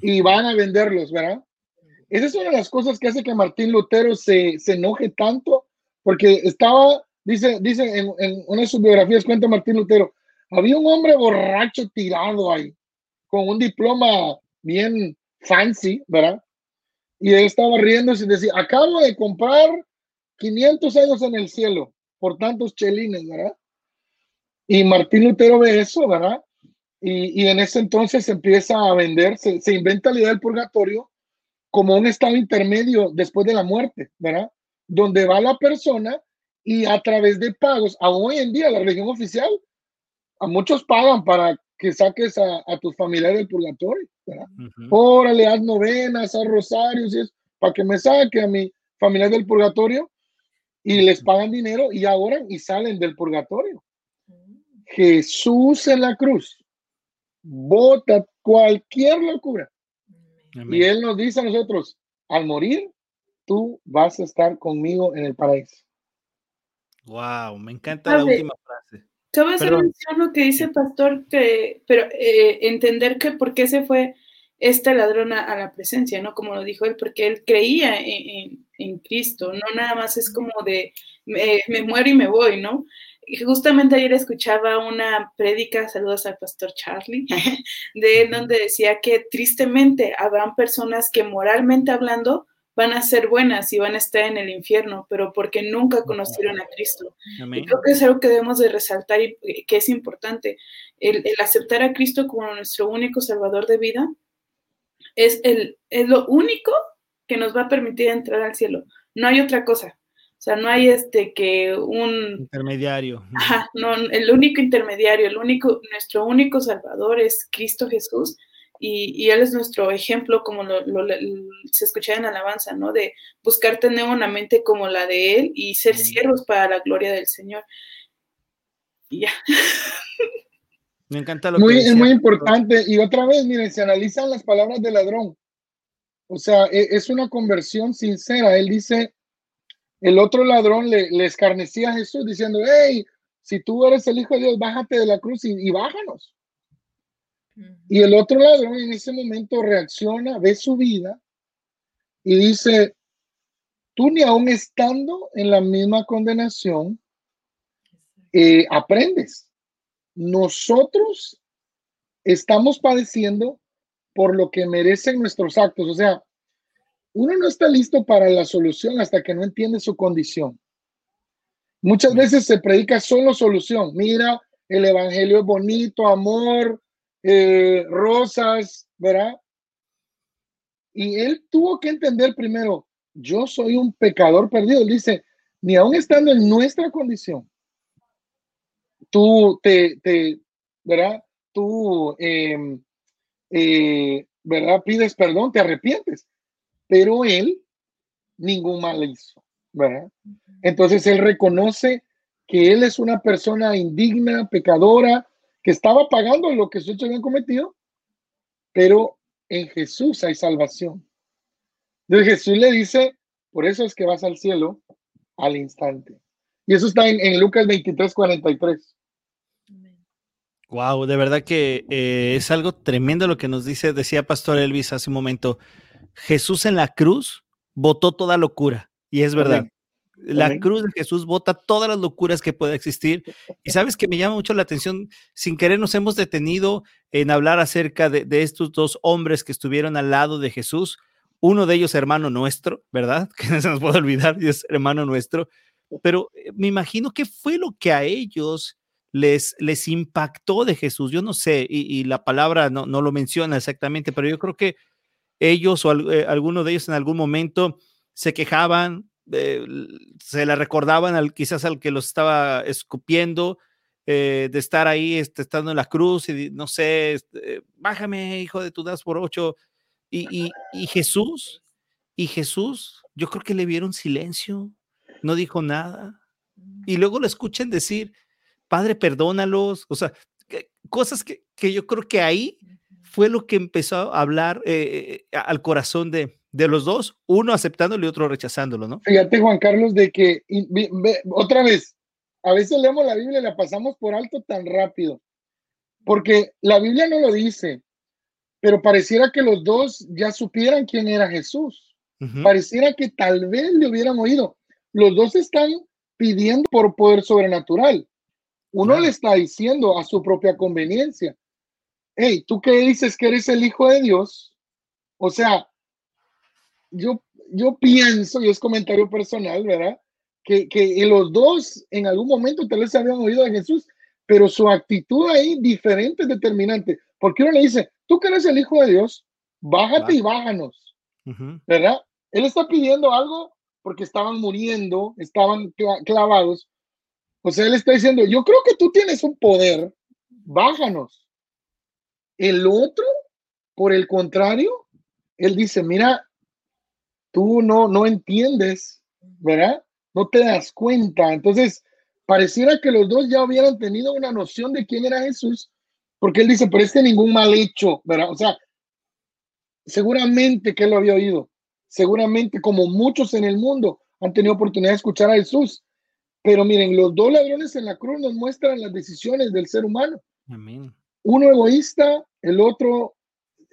y van a venderlos, ¿verdad? Esa es una de las cosas que hace que Martín Lutero se, se enoje tanto, porque estaba, dice, dice en, en, una de sus biografías, cuenta Martín Lutero, había un hombre borracho tirado ahí, con un diploma bien fancy, ¿verdad? Y él estaba riéndose y decía, acabo de comprar 500 años en el cielo por tantos chelines, ¿verdad? Y Martín Lutero ve eso, ¿verdad? Y, y en ese entonces empieza a vender, se, se inventa la idea del purgatorio como un estado intermedio después de la muerte, ¿verdad? Donde va la persona y a través de pagos, aún hoy en día la religión oficial, a muchos pagan para que saques a, tus familiares del purgatorio, ¿verdad? Órale, haz novenas, haz rosarios y eso, para que me saque a mi familiar del purgatorio y les pagan dinero y ahora y salen del purgatorio. Jesús en la cruz bota cualquier locura y Él nos dice a nosotros, al morir, tú vas a estar conmigo en el paraíso. Wow, me encanta la última frase. Cabe hacer mención lo que dice pastor, que, pero eh, entender que por qué se fue esta ladrona a la presencia, ¿no? Como lo dijo él, porque él creía en, Cristo, no nada más es como de me, muero y me voy, ¿no? Y justamente ayer escuchaba una prédica, saludos al pastor Charlie, de él donde decía que tristemente habrán personas que moralmente hablando van a ser buenas y van a estar en el infierno, pero porque nunca conocieron a Cristo. Y creo que es algo que debemos de resaltar y que es importante. El, aceptar a Cristo como nuestro único salvador de vida es, el, es lo único que nos va a permitir entrar al cielo. No hay otra cosa. O sea, no hay este que un intermediario. Ajá, no, el único intermediario, el único, nuestro único salvador es Cristo Jesús y, Él es nuestro ejemplo, como lo, se escucha en alabanza, ¿no? De buscar tener una mente como la de Él y ser siervos para la gloria del Señor. Y ya. Me encanta lo muy, que Es muy importante. Y otra vez, miren, se analizan las palabras del ladrón. O sea, e, es una conversión sincera. Él dice, el otro ladrón le, le escarnecía a Jesús diciendo, hey, si tú eres el Hijo de Dios, bájate de la cruz y, y bájanos. Y el otro ladrón en ese momento reacciona, ve su vida y dice, tú ni aún estando en la misma condenación, eh, aprendes. Nosotros estamos padeciendo por lo que merecen nuestros actos. O sea, uno no está listo para la solución hasta que no entiende su condición. Muchas veces se predica solo solución. Mira, el evangelio es bonito, amor, eh, rosas, ¿verdad? Y él tuvo que entender primero, yo soy un pecador perdido. Él dice, ni aún estando en nuestra condición, tú te, te ¿verdad? Tú, em, eh, ¿verdad? Pides perdón, te arrepientes. Pero él ningún mal hizo, ¿verdad? Entonces él reconoce que él es una persona indigna, pecadora, que estaba pagando lo que sus hechos habían cometido, pero en Jesús hay salvación. Entonces Jesús le dice, por eso es que vas al cielo al instante. Y eso está en, Lucas 23, 43. Wow, de verdad que eh, es algo tremendo lo que nos dice, decía Pastor Elvis hace un momento. Jesús en la cruz votó toda locura, y es verdad. La cruz de Jesús vota todas las locuras que pueda existir. Y sabes que me llama mucho la atención, sin querer nos hemos detenido en hablar acerca de, de estos dos hombres que estuvieron al lado de Jesús uno de ellos hermano nuestro, ¿verdad? Que no se nos puede olvidar, y es hermano nuestro, pero eh, me imagino que fue lo que a ellos les, les impactó de Jesús, yo no sé, y, la palabra no, no, lo menciona exactamente, pero yo creo que ellos o eh, alguno de ellos en algún momento se quejaban, eh, se le recordaban al, quizás al que los estaba escupiendo, de estar ahí, este, estando en la cruz y no sé, este, bájame, hijo de tu das por ocho, y, Jesús, y Jesús, yo creo que le vieron silencio, no dijo nada. Y luego lo escuchan decir, Padre, perdónalos. O sea, cosas que, yo creo que ahí fue lo que empezó a hablar eh, eh, al corazón de, de, los dos, uno aceptándolo y otro rechazándolo, ¿no? Fíjate, Juan Carlos, de que, otra vez, a veces leemos la Biblia y la pasamos por alto tan rápido, porque la Biblia no lo dice, pero pareciera que los dos ya supieran quién era Jesús. Pareciera que tal vez le hubieran oído. Los dos están pidiendo por poder sobrenatural. Uno le está diciendo a su propia conveniencia, hey, ¿tú qué dices que eres el Hijo de Dios? O sea, yo, yo pienso, y es comentario personal, ¿verdad? Que, que los dos en algún momento tal vez habían oído de Jesús, pero su actitud ahí diferente es determinante. Porque uno le dice, tú que eres el Hijo de Dios, bájate y bájanos, ¿verdad? Él está pidiendo algo porque estaban muriendo, estaban clavados. O sea, él está diciendo, yo creo que tú tienes un poder, bájanos. El otro, por el contrario, él dice, mira, tú no, no entiendes, ¿verdad? No te das cuenta. Entonces, pareciera que los dos ya hubieran tenido una noción de quién era Jesús, porque él dice, pero este ningún mal hecho, ¿verdad? O sea, seguramente que él lo había oído, seguramente como muchos en el mundo han tenido oportunidad de escuchar a Jesús, pero miren, los dos ladrones en la cruz nos muestran las decisiones del ser humano. Amén. Uno egoísta, el otro,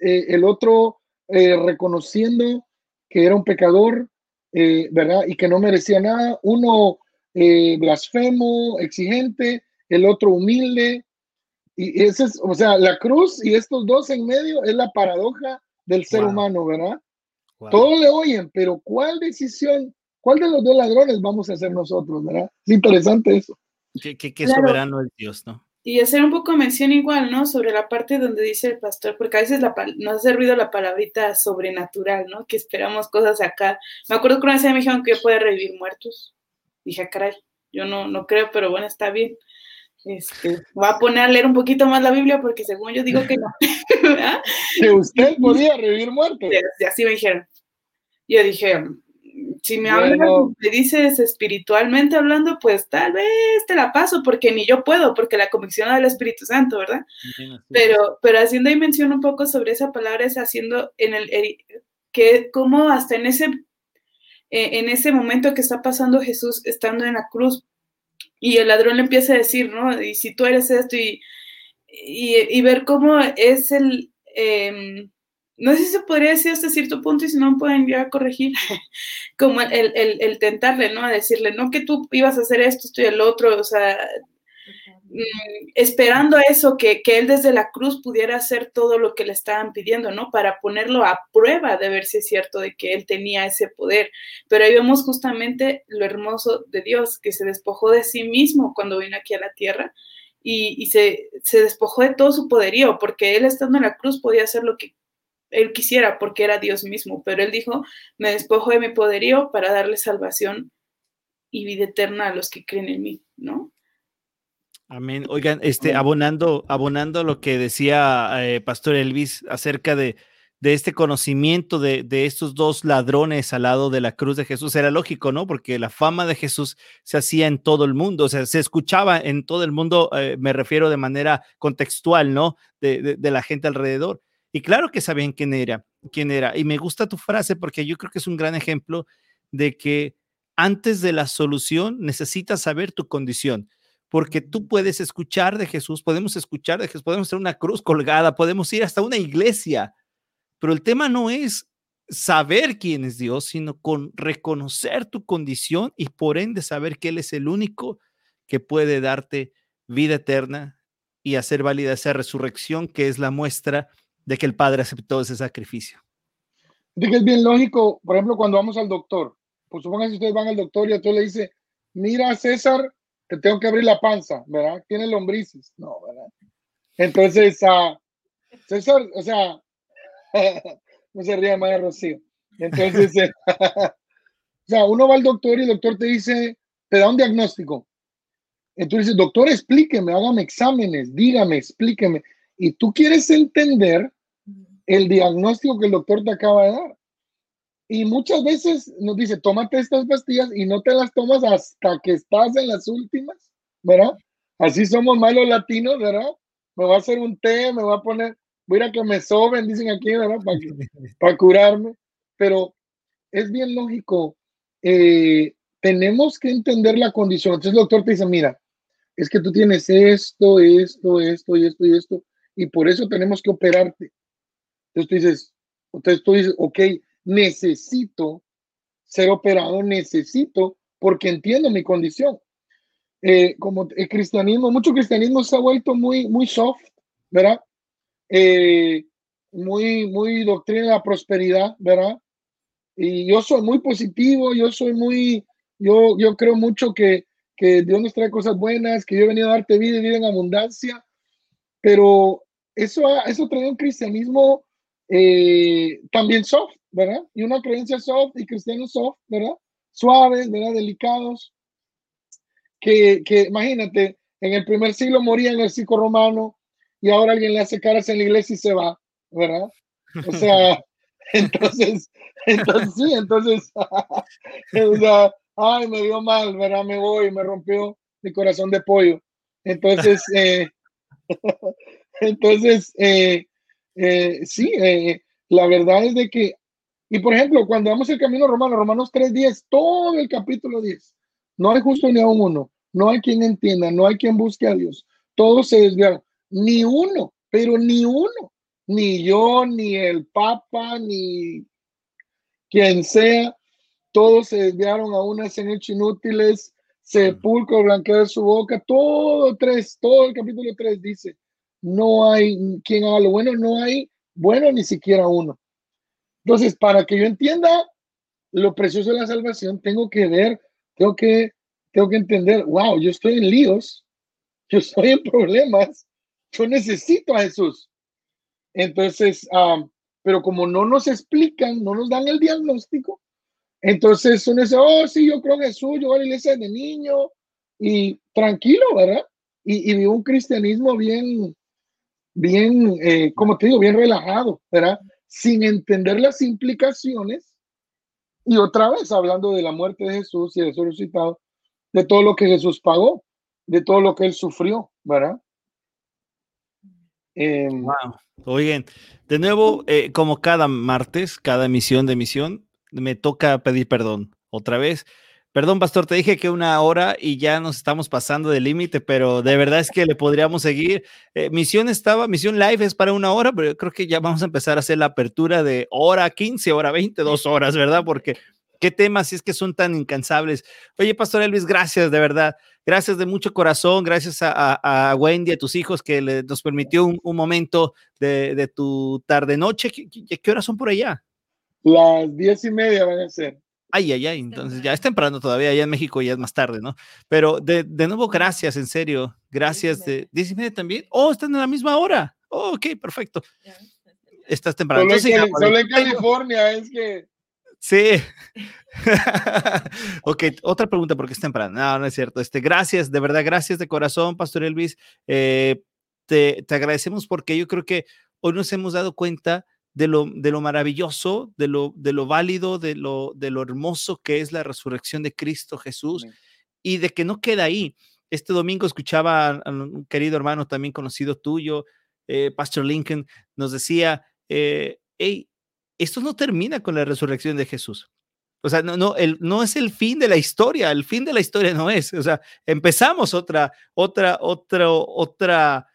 eh, el otro eh, reconociendo que era un pecador, eh, ¿verdad? Y que no merecía nada. Uno blasfemo, exigente, el otro humilde, y ese es, o sea, la cruz y estos dos en medio es la paradoja del ser humano, ¿verdad? Todos le oyen, pero ¿cuál decisión, cuál de los dos ladrones vamos a hacer nosotros, ¿verdad? Es interesante eso. Qué, qué, soberano es Dios, ¿no? Y hacer un poco mención igual, ¿no? Sobre la parte donde dice el pastor, porque a veces la, nos ha servido la palabrita sobrenatural, ¿no? Que esperamos cosas acá. Me acuerdo que una vez me dijeron que yo podía revivir muertos. Dije, ah, caray, yo no, no creo, pero bueno, está bien. Este, voy a poner a leer un poquito más la Biblia porque según yo digo que no. que usted podía revivir muertos. Y así me dijeron. Yo dije, si me me dices espiritualmente hablando, pues tal vez te la paso, porque ni yo puedo, porque la convicción del Espíritu Santo, ¿verdad? pero, pero haciendo ahí mención un poco sobre esa palabra, es haciendo en el, que como hasta en ese, e, en ese momento que está pasando Jesús estando en la cruz, y el ladrón le empieza a decir, ¿no? Y si tú eres esto, y, y, ver cómo es el... Em, no sé si se podría decir hasta cierto punto y si no pueden ya corregir, como el, el, el, tentarle, ¿no? A decirle, no que tú ibas a hacer esto, esto y el otro, o sea, mm, esperando eso, que, que, él desde la cruz pudiera hacer todo lo que le estaban pidiendo, ¿no? Para ponerlo a prueba de ver si es cierto de que él tenía ese poder. Pero ahí vemos justamente lo hermoso de Dios, que se despojó de sí mismo cuando vino aquí a la tierra. Y, y se, se despojó de todo su poderío, porque él estando en la cruz podía hacer lo que él quisiera porque era Dios mismo, pero él dijo, me despojo de mi poderío para darle salvación y vida eterna a los que creen en mí, ¿no? Amén. Oigan, este, abonando, abonando lo que decía eh, Pastor Elvis acerca de, de este conocimiento de, de, estos dos ladrones al lado de la cruz de Jesús, era lógico, ¿no? Porque la fama de Jesús se hacía en todo el mundo, o sea, se escuchaba en todo el mundo, eh, me refiero de manera contextual, ¿no? de, de la gente alrededor. Y claro que sabían quién era, quién era. Y me gusta tu frase porque yo creo que es un gran ejemplo de que antes de la solución necesitas saber tu condición, porque tú puedes escuchar de Jesús, podemos escuchar de Jesús, podemos hacer una cruz colgada, podemos ir hasta una iglesia, pero el tema no es saber quién es Dios, sino con reconocer tu condición y por ende saber que Él es el único que puede darte vida eterna y hacer válida esa resurrección que es la muestra de que el Padre aceptó ese sacrificio. De que es bien lógico, por ejemplo, cuando vamos al doctor, pues supongan si ustedes van al doctor y a le dice, mira César, te tengo que abrir la panza, ¿verdad? Tiene lombrices, no, ¿verdad? Entonces, uh, César, o sea, no se ría más de Rocío. Entonces, eh, o sea, uno va al doctor y el doctor te dice, te da un diagnóstico. Entonces, doctor, explíqueme, hágame exámenes, dígame, explíqueme y tú quieres entender el diagnóstico que el doctor te acaba de dar. Y muchas veces nos dice, tómate estas pastillas y no te las tomas hasta que estás en las últimas, ¿verdad? Así somos malos latinos, ¿verdad? Me va a hacer un té, me va a poner, voy a ir a que me soben, dicen aquí, ¿verdad? Para, para curarme. Pero es bien lógico. Eh, tenemos que entender la condición. Entonces el doctor te dice, mira, es que tú tienes esto, esto, esto y esto y esto y por eso tenemos que operarte. Entonces tú dices, entonces tú dices, ok, necesito ser operado, necesito, porque entiendo mi condición. Eh, como el cristianismo, mucho cristianismo se ha vuelto muy, muy soft, ¿verdad? Eh, muy, muy doctrina de la prosperidad, ¿verdad? Y yo soy muy positivo, yo soy muy, yo, yo creo mucho que, que Dios nos trae cosas buenas, que yo he venido a darte vida y vida en abundancia, pero eso, eso trae un cristianismo eh, también soft, ¿verdad? Y una creencia soft y cristianos soft, ¿verdad? Suaves, ¿verdad? Delicados. Que, que imagínate, en el primer siglo moría en el circo romano y ahora alguien le hace caras en la iglesia y se va, ¿verdad? O sea, entonces, entonces sí, entonces, o sea, ay, me dio mal, ¿verdad? Me voy, me rompió mi corazón de pollo. Entonces, eh, entonces, eh, eh, sí, eh, la verdad es de que, y por ejemplo, cuando vamos el camino romano, Romanos 3.10, todo el capítulo 10, no hay justo ni a uno, no hay quien entienda, no hay quien busque a Dios, todos se desviaron, ni uno, pero ni uno, ni yo, ni el Papa, ni quien sea, todos se desviaron a en hecho inútiles, sepulcro blanquear su boca, todo tres, todo el capítulo 3 dice, no hay quien haga lo bueno, no hay bueno ni siquiera uno. Entonces, para que yo entienda lo precioso de la salvación, tengo que ver, tengo que, tengo que entender, wow, yo estoy en líos, yo estoy en problemas, yo necesito a Jesús. Entonces, pero como no nos explican, no nos dan el diagnóstico, entonces uno dice, oh, sí, yo creo en Jesús, yo voy a la iglesia de niño y tranquilo, ¿verdad? Y, y vivo un cristianismo bien, bien, eh, como te digo, bien relajado, ¿verdad? Sin entender las implicaciones Y otra vez hablando de la muerte de Jesús y de su resucitado, de todo lo que Jesús pagó, de todo lo que él sufrió, ¿verdad? Em, wow. Oigan, de nuevo, eh, como cada martes, cada emisión de emisión, me toca pedir perdón. Otra vez, Perdón, pastor, te dije que una hora y ya nos estamos pasando del límite, pero de verdad es que le podríamos seguir. Eh, misión estaba, misión live es para una hora, pero yo creo que ya vamos a empezar a hacer la apertura de hora 15, hora 20, dos horas, ¿verdad? Porque qué temas si es que son tan incansables. Oye, pastor Elvis, gracias, de verdad. Gracias de mucho corazón, gracias a, Wendy, a tus hijos que nos permitió un, momento de, tu tarde-noche. ¿Qué, ¿Qué, horas son por allá? Las diez y media van a ser. Ay, ay, ay, entonces ya es temprano todavía, allá en México ya es más tarde, ¿no? Pero de, de nuevo, gracias, en serio, gracias. De, ¿Diez y media también? Oh, están en la misma hora. Oh, ok, perfecto. Estás temprano. Solo, en, California es que... Sí. ok, otra pregunta porque es temprano. No, no es cierto. Este, gracias, de verdad, gracias de corazón, Pastor Elvis. Eh, te, te agradecemos porque yo creo que hoy nos hemos dado cuenta de lo, de lo maravilloso, de lo, de lo válido, de lo, de lo hermoso que es la resurrección de Cristo Jesús y de que no queda ahí. Este domingo escuchaba a un querido hermano también conocido tuyo, eh, Pastor Lincoln, nos decía, eh, hey, esto no termina con la resurrección de Jesús. O sea, no, no, el, no es el fin de la historia, el fin de la historia no es. O sea, empezamos otra, otra, otra, otra,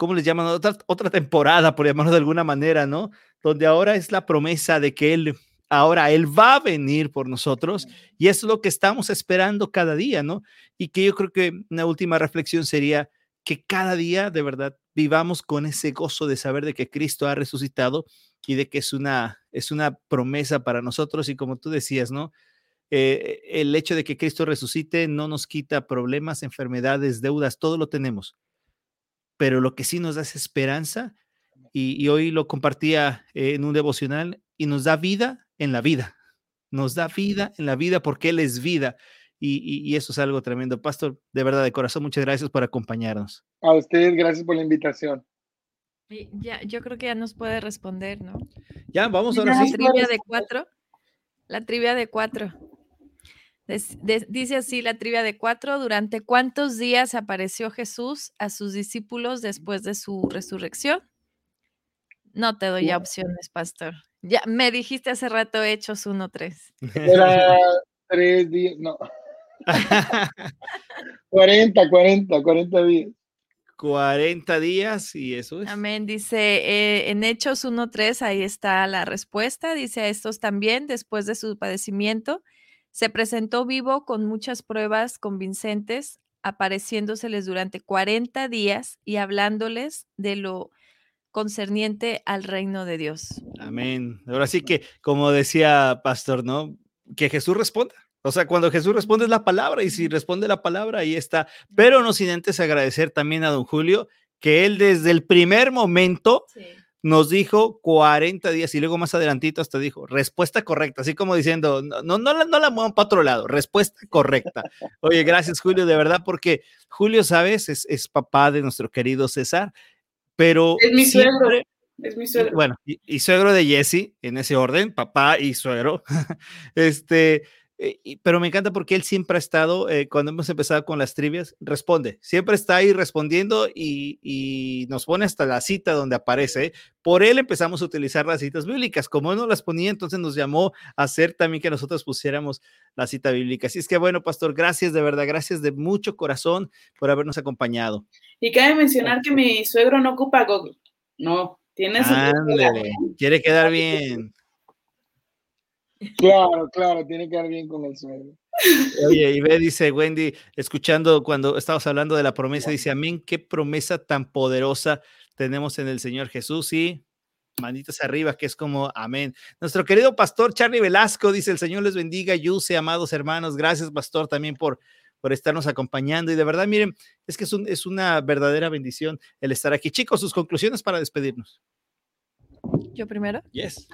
¿cómo les llaman? Otra, otra temporada, por llamarlo de alguna manera, ¿no? donde ahora es la promesa de que Él, ahora Él va a venir por nosotros y eso es lo que estamos esperando cada día, ¿no? Y que yo creo que una última reflexión sería que cada día de verdad vivamos con ese gozo de saber de que Cristo ha resucitado y de que es una, es una promesa para nosotros y como tú decías, ¿no? Eh, el hecho de que Cristo resucite no nos quita problemas, enfermedades, deudas, todo lo tenemos. Pero lo que sí nos da es esperanza y, hoy lo compartía eh, en un devocional y nos da vida en la vida. Nos da vida en la vida porque Él es vida. Y, eso es algo tremendo. Pastor, de verdad, de corazón, muchas gracias por acompañarnos. A ustedes, gracias por la invitación. Ya, yo creo que ya nos puede responder, ¿no? Ya, vamos ahora sí. La trivia de cuatro. La trivia de cuatro. Dice así la trivia de cuatro. ¿Durante cuántos días apareció Jesús a sus discípulos después de su resurrección? No te doy ya opciones, pastor. Ya me dijiste hace rato Hechos 1-3. Era tres días, no. 40, 40, 40 días. 40 días y eso es. Amén. Dice eh, en Hechos 1.3, ahí está la respuesta. Dice a estos también, después de su padecimiento, se presentó vivo con muchas pruebas convincentes, apareciéndoseles durante 40 días y hablándoles de lo concerniente al reino de Dios. Amén. Ahora sí que, como decía Pastor, ¿no? Que Jesús responda. O sea, cuando Jesús responde es la palabra y si responde la palabra, ahí está. Pero no sin antes agradecer también a don Julio, que él desde el primer momento nos dijo 40 días y luego más adelantito hasta dijo respuesta correcta, así como diciendo, no, no, no, la, no la muevan para otro lado, respuesta correcta. Oye, gracias Julio, de verdad, porque Julio, sabes, es, es papá de nuestro querido César pero es mi suegro. Es mi suegro. Bueno, y, suegro de Jesse, en ese orden, papá y suegro. este, eh, pero me encanta porque él siempre ha estado, eh, cuando hemos empezado con las trivias, responde, siempre está ahí respondiendo y, nos pone hasta la cita donde aparece. Por él empezamos a utilizar las citas bíblicas. Como él no las ponía, entonces nos llamó a hacer también que nosotros pusiéramos la cita bíblica. Así es que bueno, pastor, gracias de verdad, gracias de mucho corazón por habernos acompañado. Y cabe mencionar que mi suegro no ocupa Google. No, tiene su. quiere quedar bien. Claro, claro, tiene que quedar bien con el suegro. Oye, y ve, dice Wendy, escuchando cuando estabas hablando de la promesa, dice, amén, qué promesa tan poderosa tenemos en el Señor Jesús y manitas arriba, que es como amén. Nuestro querido pastor Charlie Velasco dice, el Señor les bendiga, Yuse, amados hermanos, gracias pastor también por por estarnos acompañando. Y de verdad, miren, es que es, es una verdadera bendición el estar aquí. Chicos, sus conclusiones para despedirnos. Yo primero. Yes.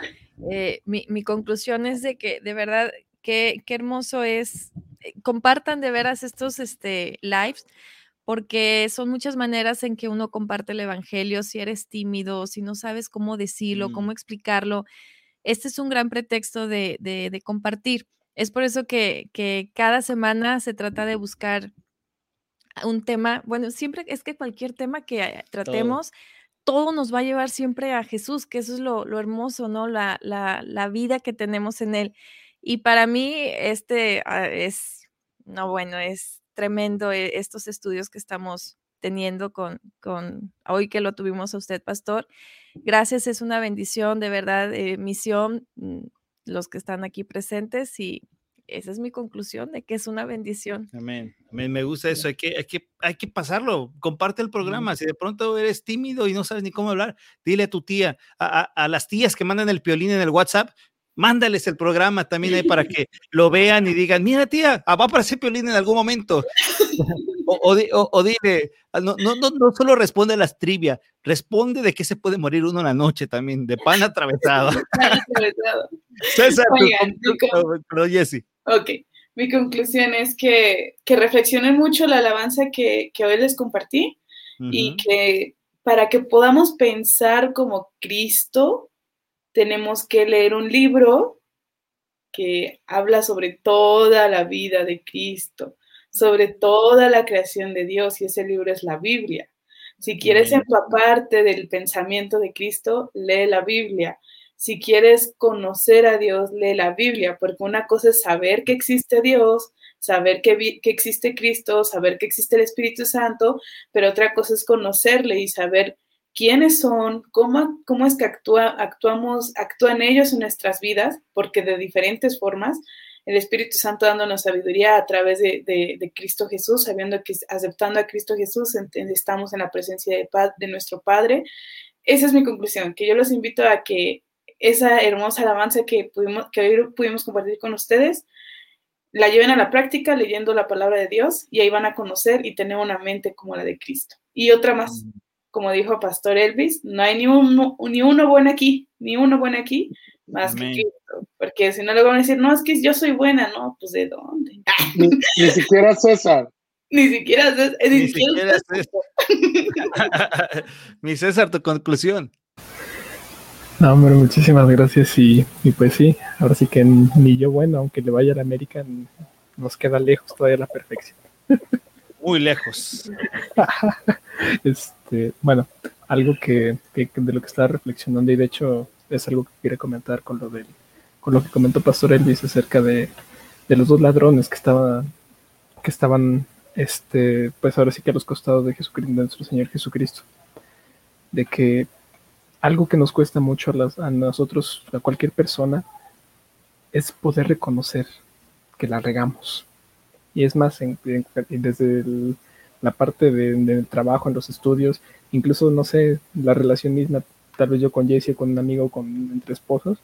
Eh, mi, mi, conclusión es de que de verdad, qué, qué hermoso es. Eh, compartan de veras estos este, lives porque son muchas maneras en que uno comparte el evangelio, si eres tímido, si no sabes cómo decirlo, cómo mm. explicarlo este es un gran pretexto de, de, compartir. Es por eso que, que cada semana se trata de buscar un tema, bueno, siempre es que cualquier tema que tratemos, todo, nos va a llevar siempre a Jesús, que eso es lo, lo hermoso, ¿no? La, la, la, vida que tenemos en Él. Y para mí, este ah, es, no, bueno, es tremendo eh, estos estudios que estamos teniendo con, con hoy que lo tuvimos a usted, pastor. Gracias, es una bendición, de verdad, eh, misión, mm, los que están aquí presentes y esa es mi conclusión de que es una bendición. Amén. Me gusta eso. Hay que, hay, que, hay que pasarlo. Comparte el programa. Si de pronto eres tímido y no sabes ni cómo hablar, dile a tu tía, a, a las tías que mandan el piolín en el WhatsApp, mándales el programa también ahí para que lo vean y digan, mira tía, ah, va a aparecer Piolín en algún momento. O, o, dile, ah, no, no, no, solo responde a las trivia, responde de qué se puede morir uno en la noche también, de pan atravesado. César, pero Jesse. Ok, mi conclusión es que, que reflexionen mucho la alabanza que, que hoy les compartí y que para que podamos pensar como Cristo, tenemos que leer un libro que habla sobre toda la vida de Cristo, sobre toda la creación de Dios, y ese libro es la Biblia. Si quieres empaparte del pensamiento de Cristo, lee la Biblia. Si quieres conocer a Dios, lee la Biblia, porque una cosa es saber que existe Dios, saber que, que existe Cristo, saber que existe el Espíritu Santo, pero otra cosa es conocerle y saber quiénes son, cómo, cómo es que actúa, actuamos, actúan ellos en nuestras vidas, porque de diferentes formas, el Espíritu Santo dándonos sabiduría a través de, de, Cristo Jesús, sabiendo que aceptando a Cristo Jesús estamos en la presencia de, de nuestro Padre. Esa es mi conclusión, que yo los invito a que esa hermosa alabanza que, pudimos, que hoy pudimos compartir con ustedes, la lleven a la práctica leyendo la palabra de Dios y ahí van a conocer y tener una mente como la de Cristo. Y otra más, como dijo Pastor Elvis, no hay ni uno, ni uno bueno aquí, ni uno bueno aquí, más que Cristo. Porque si no le van a decir, no, es que yo soy buena, no, pues ¿de dónde? Ni, siquiera César. Ni siquiera César. Ni, siquiera César. Mi César, tu conclusión. No, hombre, muchísimas gracias y, y, pues sí, ahora sí que ni yo bueno, aunque le vaya a la América, nos queda lejos todavía la perfección. Muy lejos. este, bueno, algo que, de lo que estaba reflexionando y de hecho es algo que quiere comentar con lo del, con lo que comentó Pastor Elvis acerca de, los dos ladrones que estaban, que estaban, este, pues ahora sí que a los costados de Jesucristo, de nuestro Señor Jesucristo, de que algo que nos cuesta mucho a, nosotros, a cualquier persona, es poder reconocer que la regamos y es más, desde la parte del trabajo, en los estudios, incluso, no sé, la relación misma, tal vez yo con Jesse, con un amigo, con entre esposos,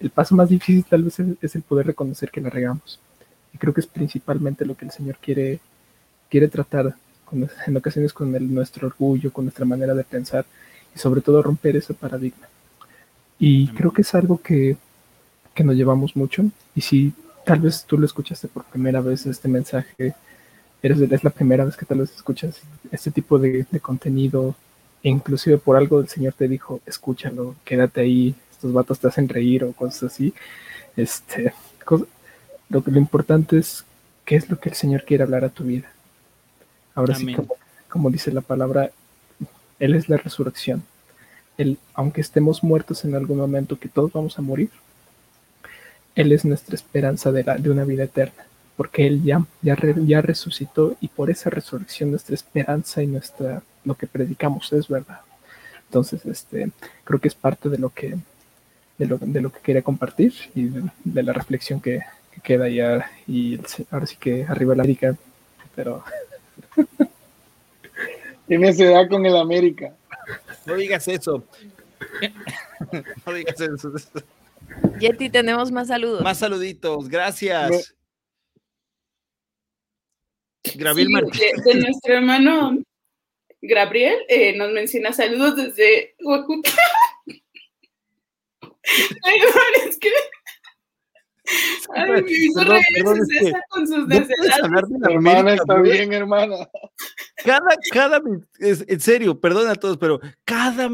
el paso más difícil tal vez es, el poder reconocer que la regamos. Y creo que es principalmente lo que el Señor quiere, quiere tratar en ocasiones con nuestro orgullo, con nuestra manera de pensar y sobre todo romper ese paradigma. Y creo que es algo que, que nos llevamos mucho y si tal vez tú lo escuchaste por primera vez este mensaje, eres, es la primera vez que tal vez escuchas este tipo de, contenido, e inclusive por algo el Señor te dijo, escúchalo, quédate ahí, estos vatos te hacen reír o cosas así. Este, lo, lo importante es qué es lo que el Señor quiere hablar a tu vida. Ahora sí, como, como, dice la palabra, Él es la resurrección. Él, aunque estemos muertos en algún momento, que todos vamos a morir, él es nuestra esperanza de, una vida eterna, porque Él ya, ya, resucitó y por esa resurrección nuestra esperanza y nuestra, lo que predicamos es verdad. Entonces, este, creo que es parte de lo que, de lo, de lo que quería compartir y de, la reflexión que, queda ya. Y ahora sí que arriba la América, pero... Tiene edad con el América. No digas eso. no digas eso. Yeti, tenemos más saludos. Más saluditos, gracias. Gabriel de, nuestro hermano Gabriel eh, nos menciona saludos desde Huacuta. Ay, es que. Ay, me hizo reír con sus necesidades. Hermana, está bien, hermana. Cada, cada, en serio, perdón a todos, pero cada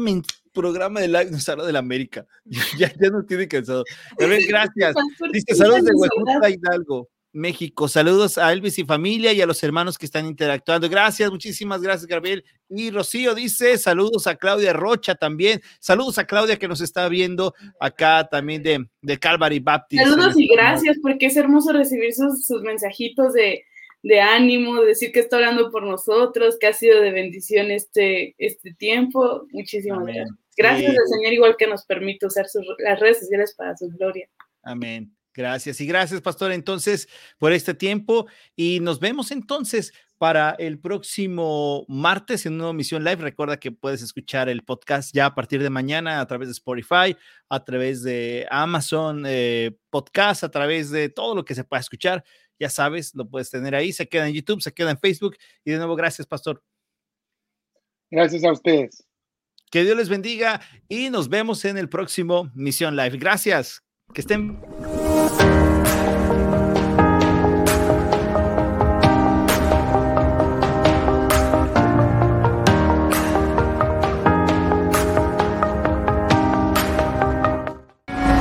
programa de live nos habla de la América. Ya, ya, nos tiene cansado. A ver, gracias. Dice saludos de Huejuta Hidalgo. México. Saludos a Elvis y familia y a los hermanos que están interactuando. Gracias, muchísimas gracias, Gabriel. Y Rocío dice saludos a Claudia Rocha también. Saludos a Claudia que nos está viendo acá también de, de Calvary Baptist. Saludos y gracias, porque es hermoso recibir sus, sus mensajitos de, de, ánimo, de decir que está orando por nosotros, que ha sido de bendición este, este tiempo. Muchísimas gracias. Gracias al Señor, igual que nos permite usar sus, las redes sociales para su gloria. Amén. Gracias y gracias, pastor, entonces, por este tiempo. Y nos vemos entonces para el próximo martes en una emisión live. Recuerda que puedes escuchar el podcast ya a partir de mañana a través de Spotify, a través de Amazon eh, Podcast, a través de todo lo que se pueda escuchar. Ya sabes, lo puedes tener ahí. Se queda en YouTube, se queda en Facebook. Y de nuevo, gracias, pastor. Gracias a ustedes. Que Dios les bendiga y nos vemos en el próximo Misión Live. Gracias. Que estén. Podcast.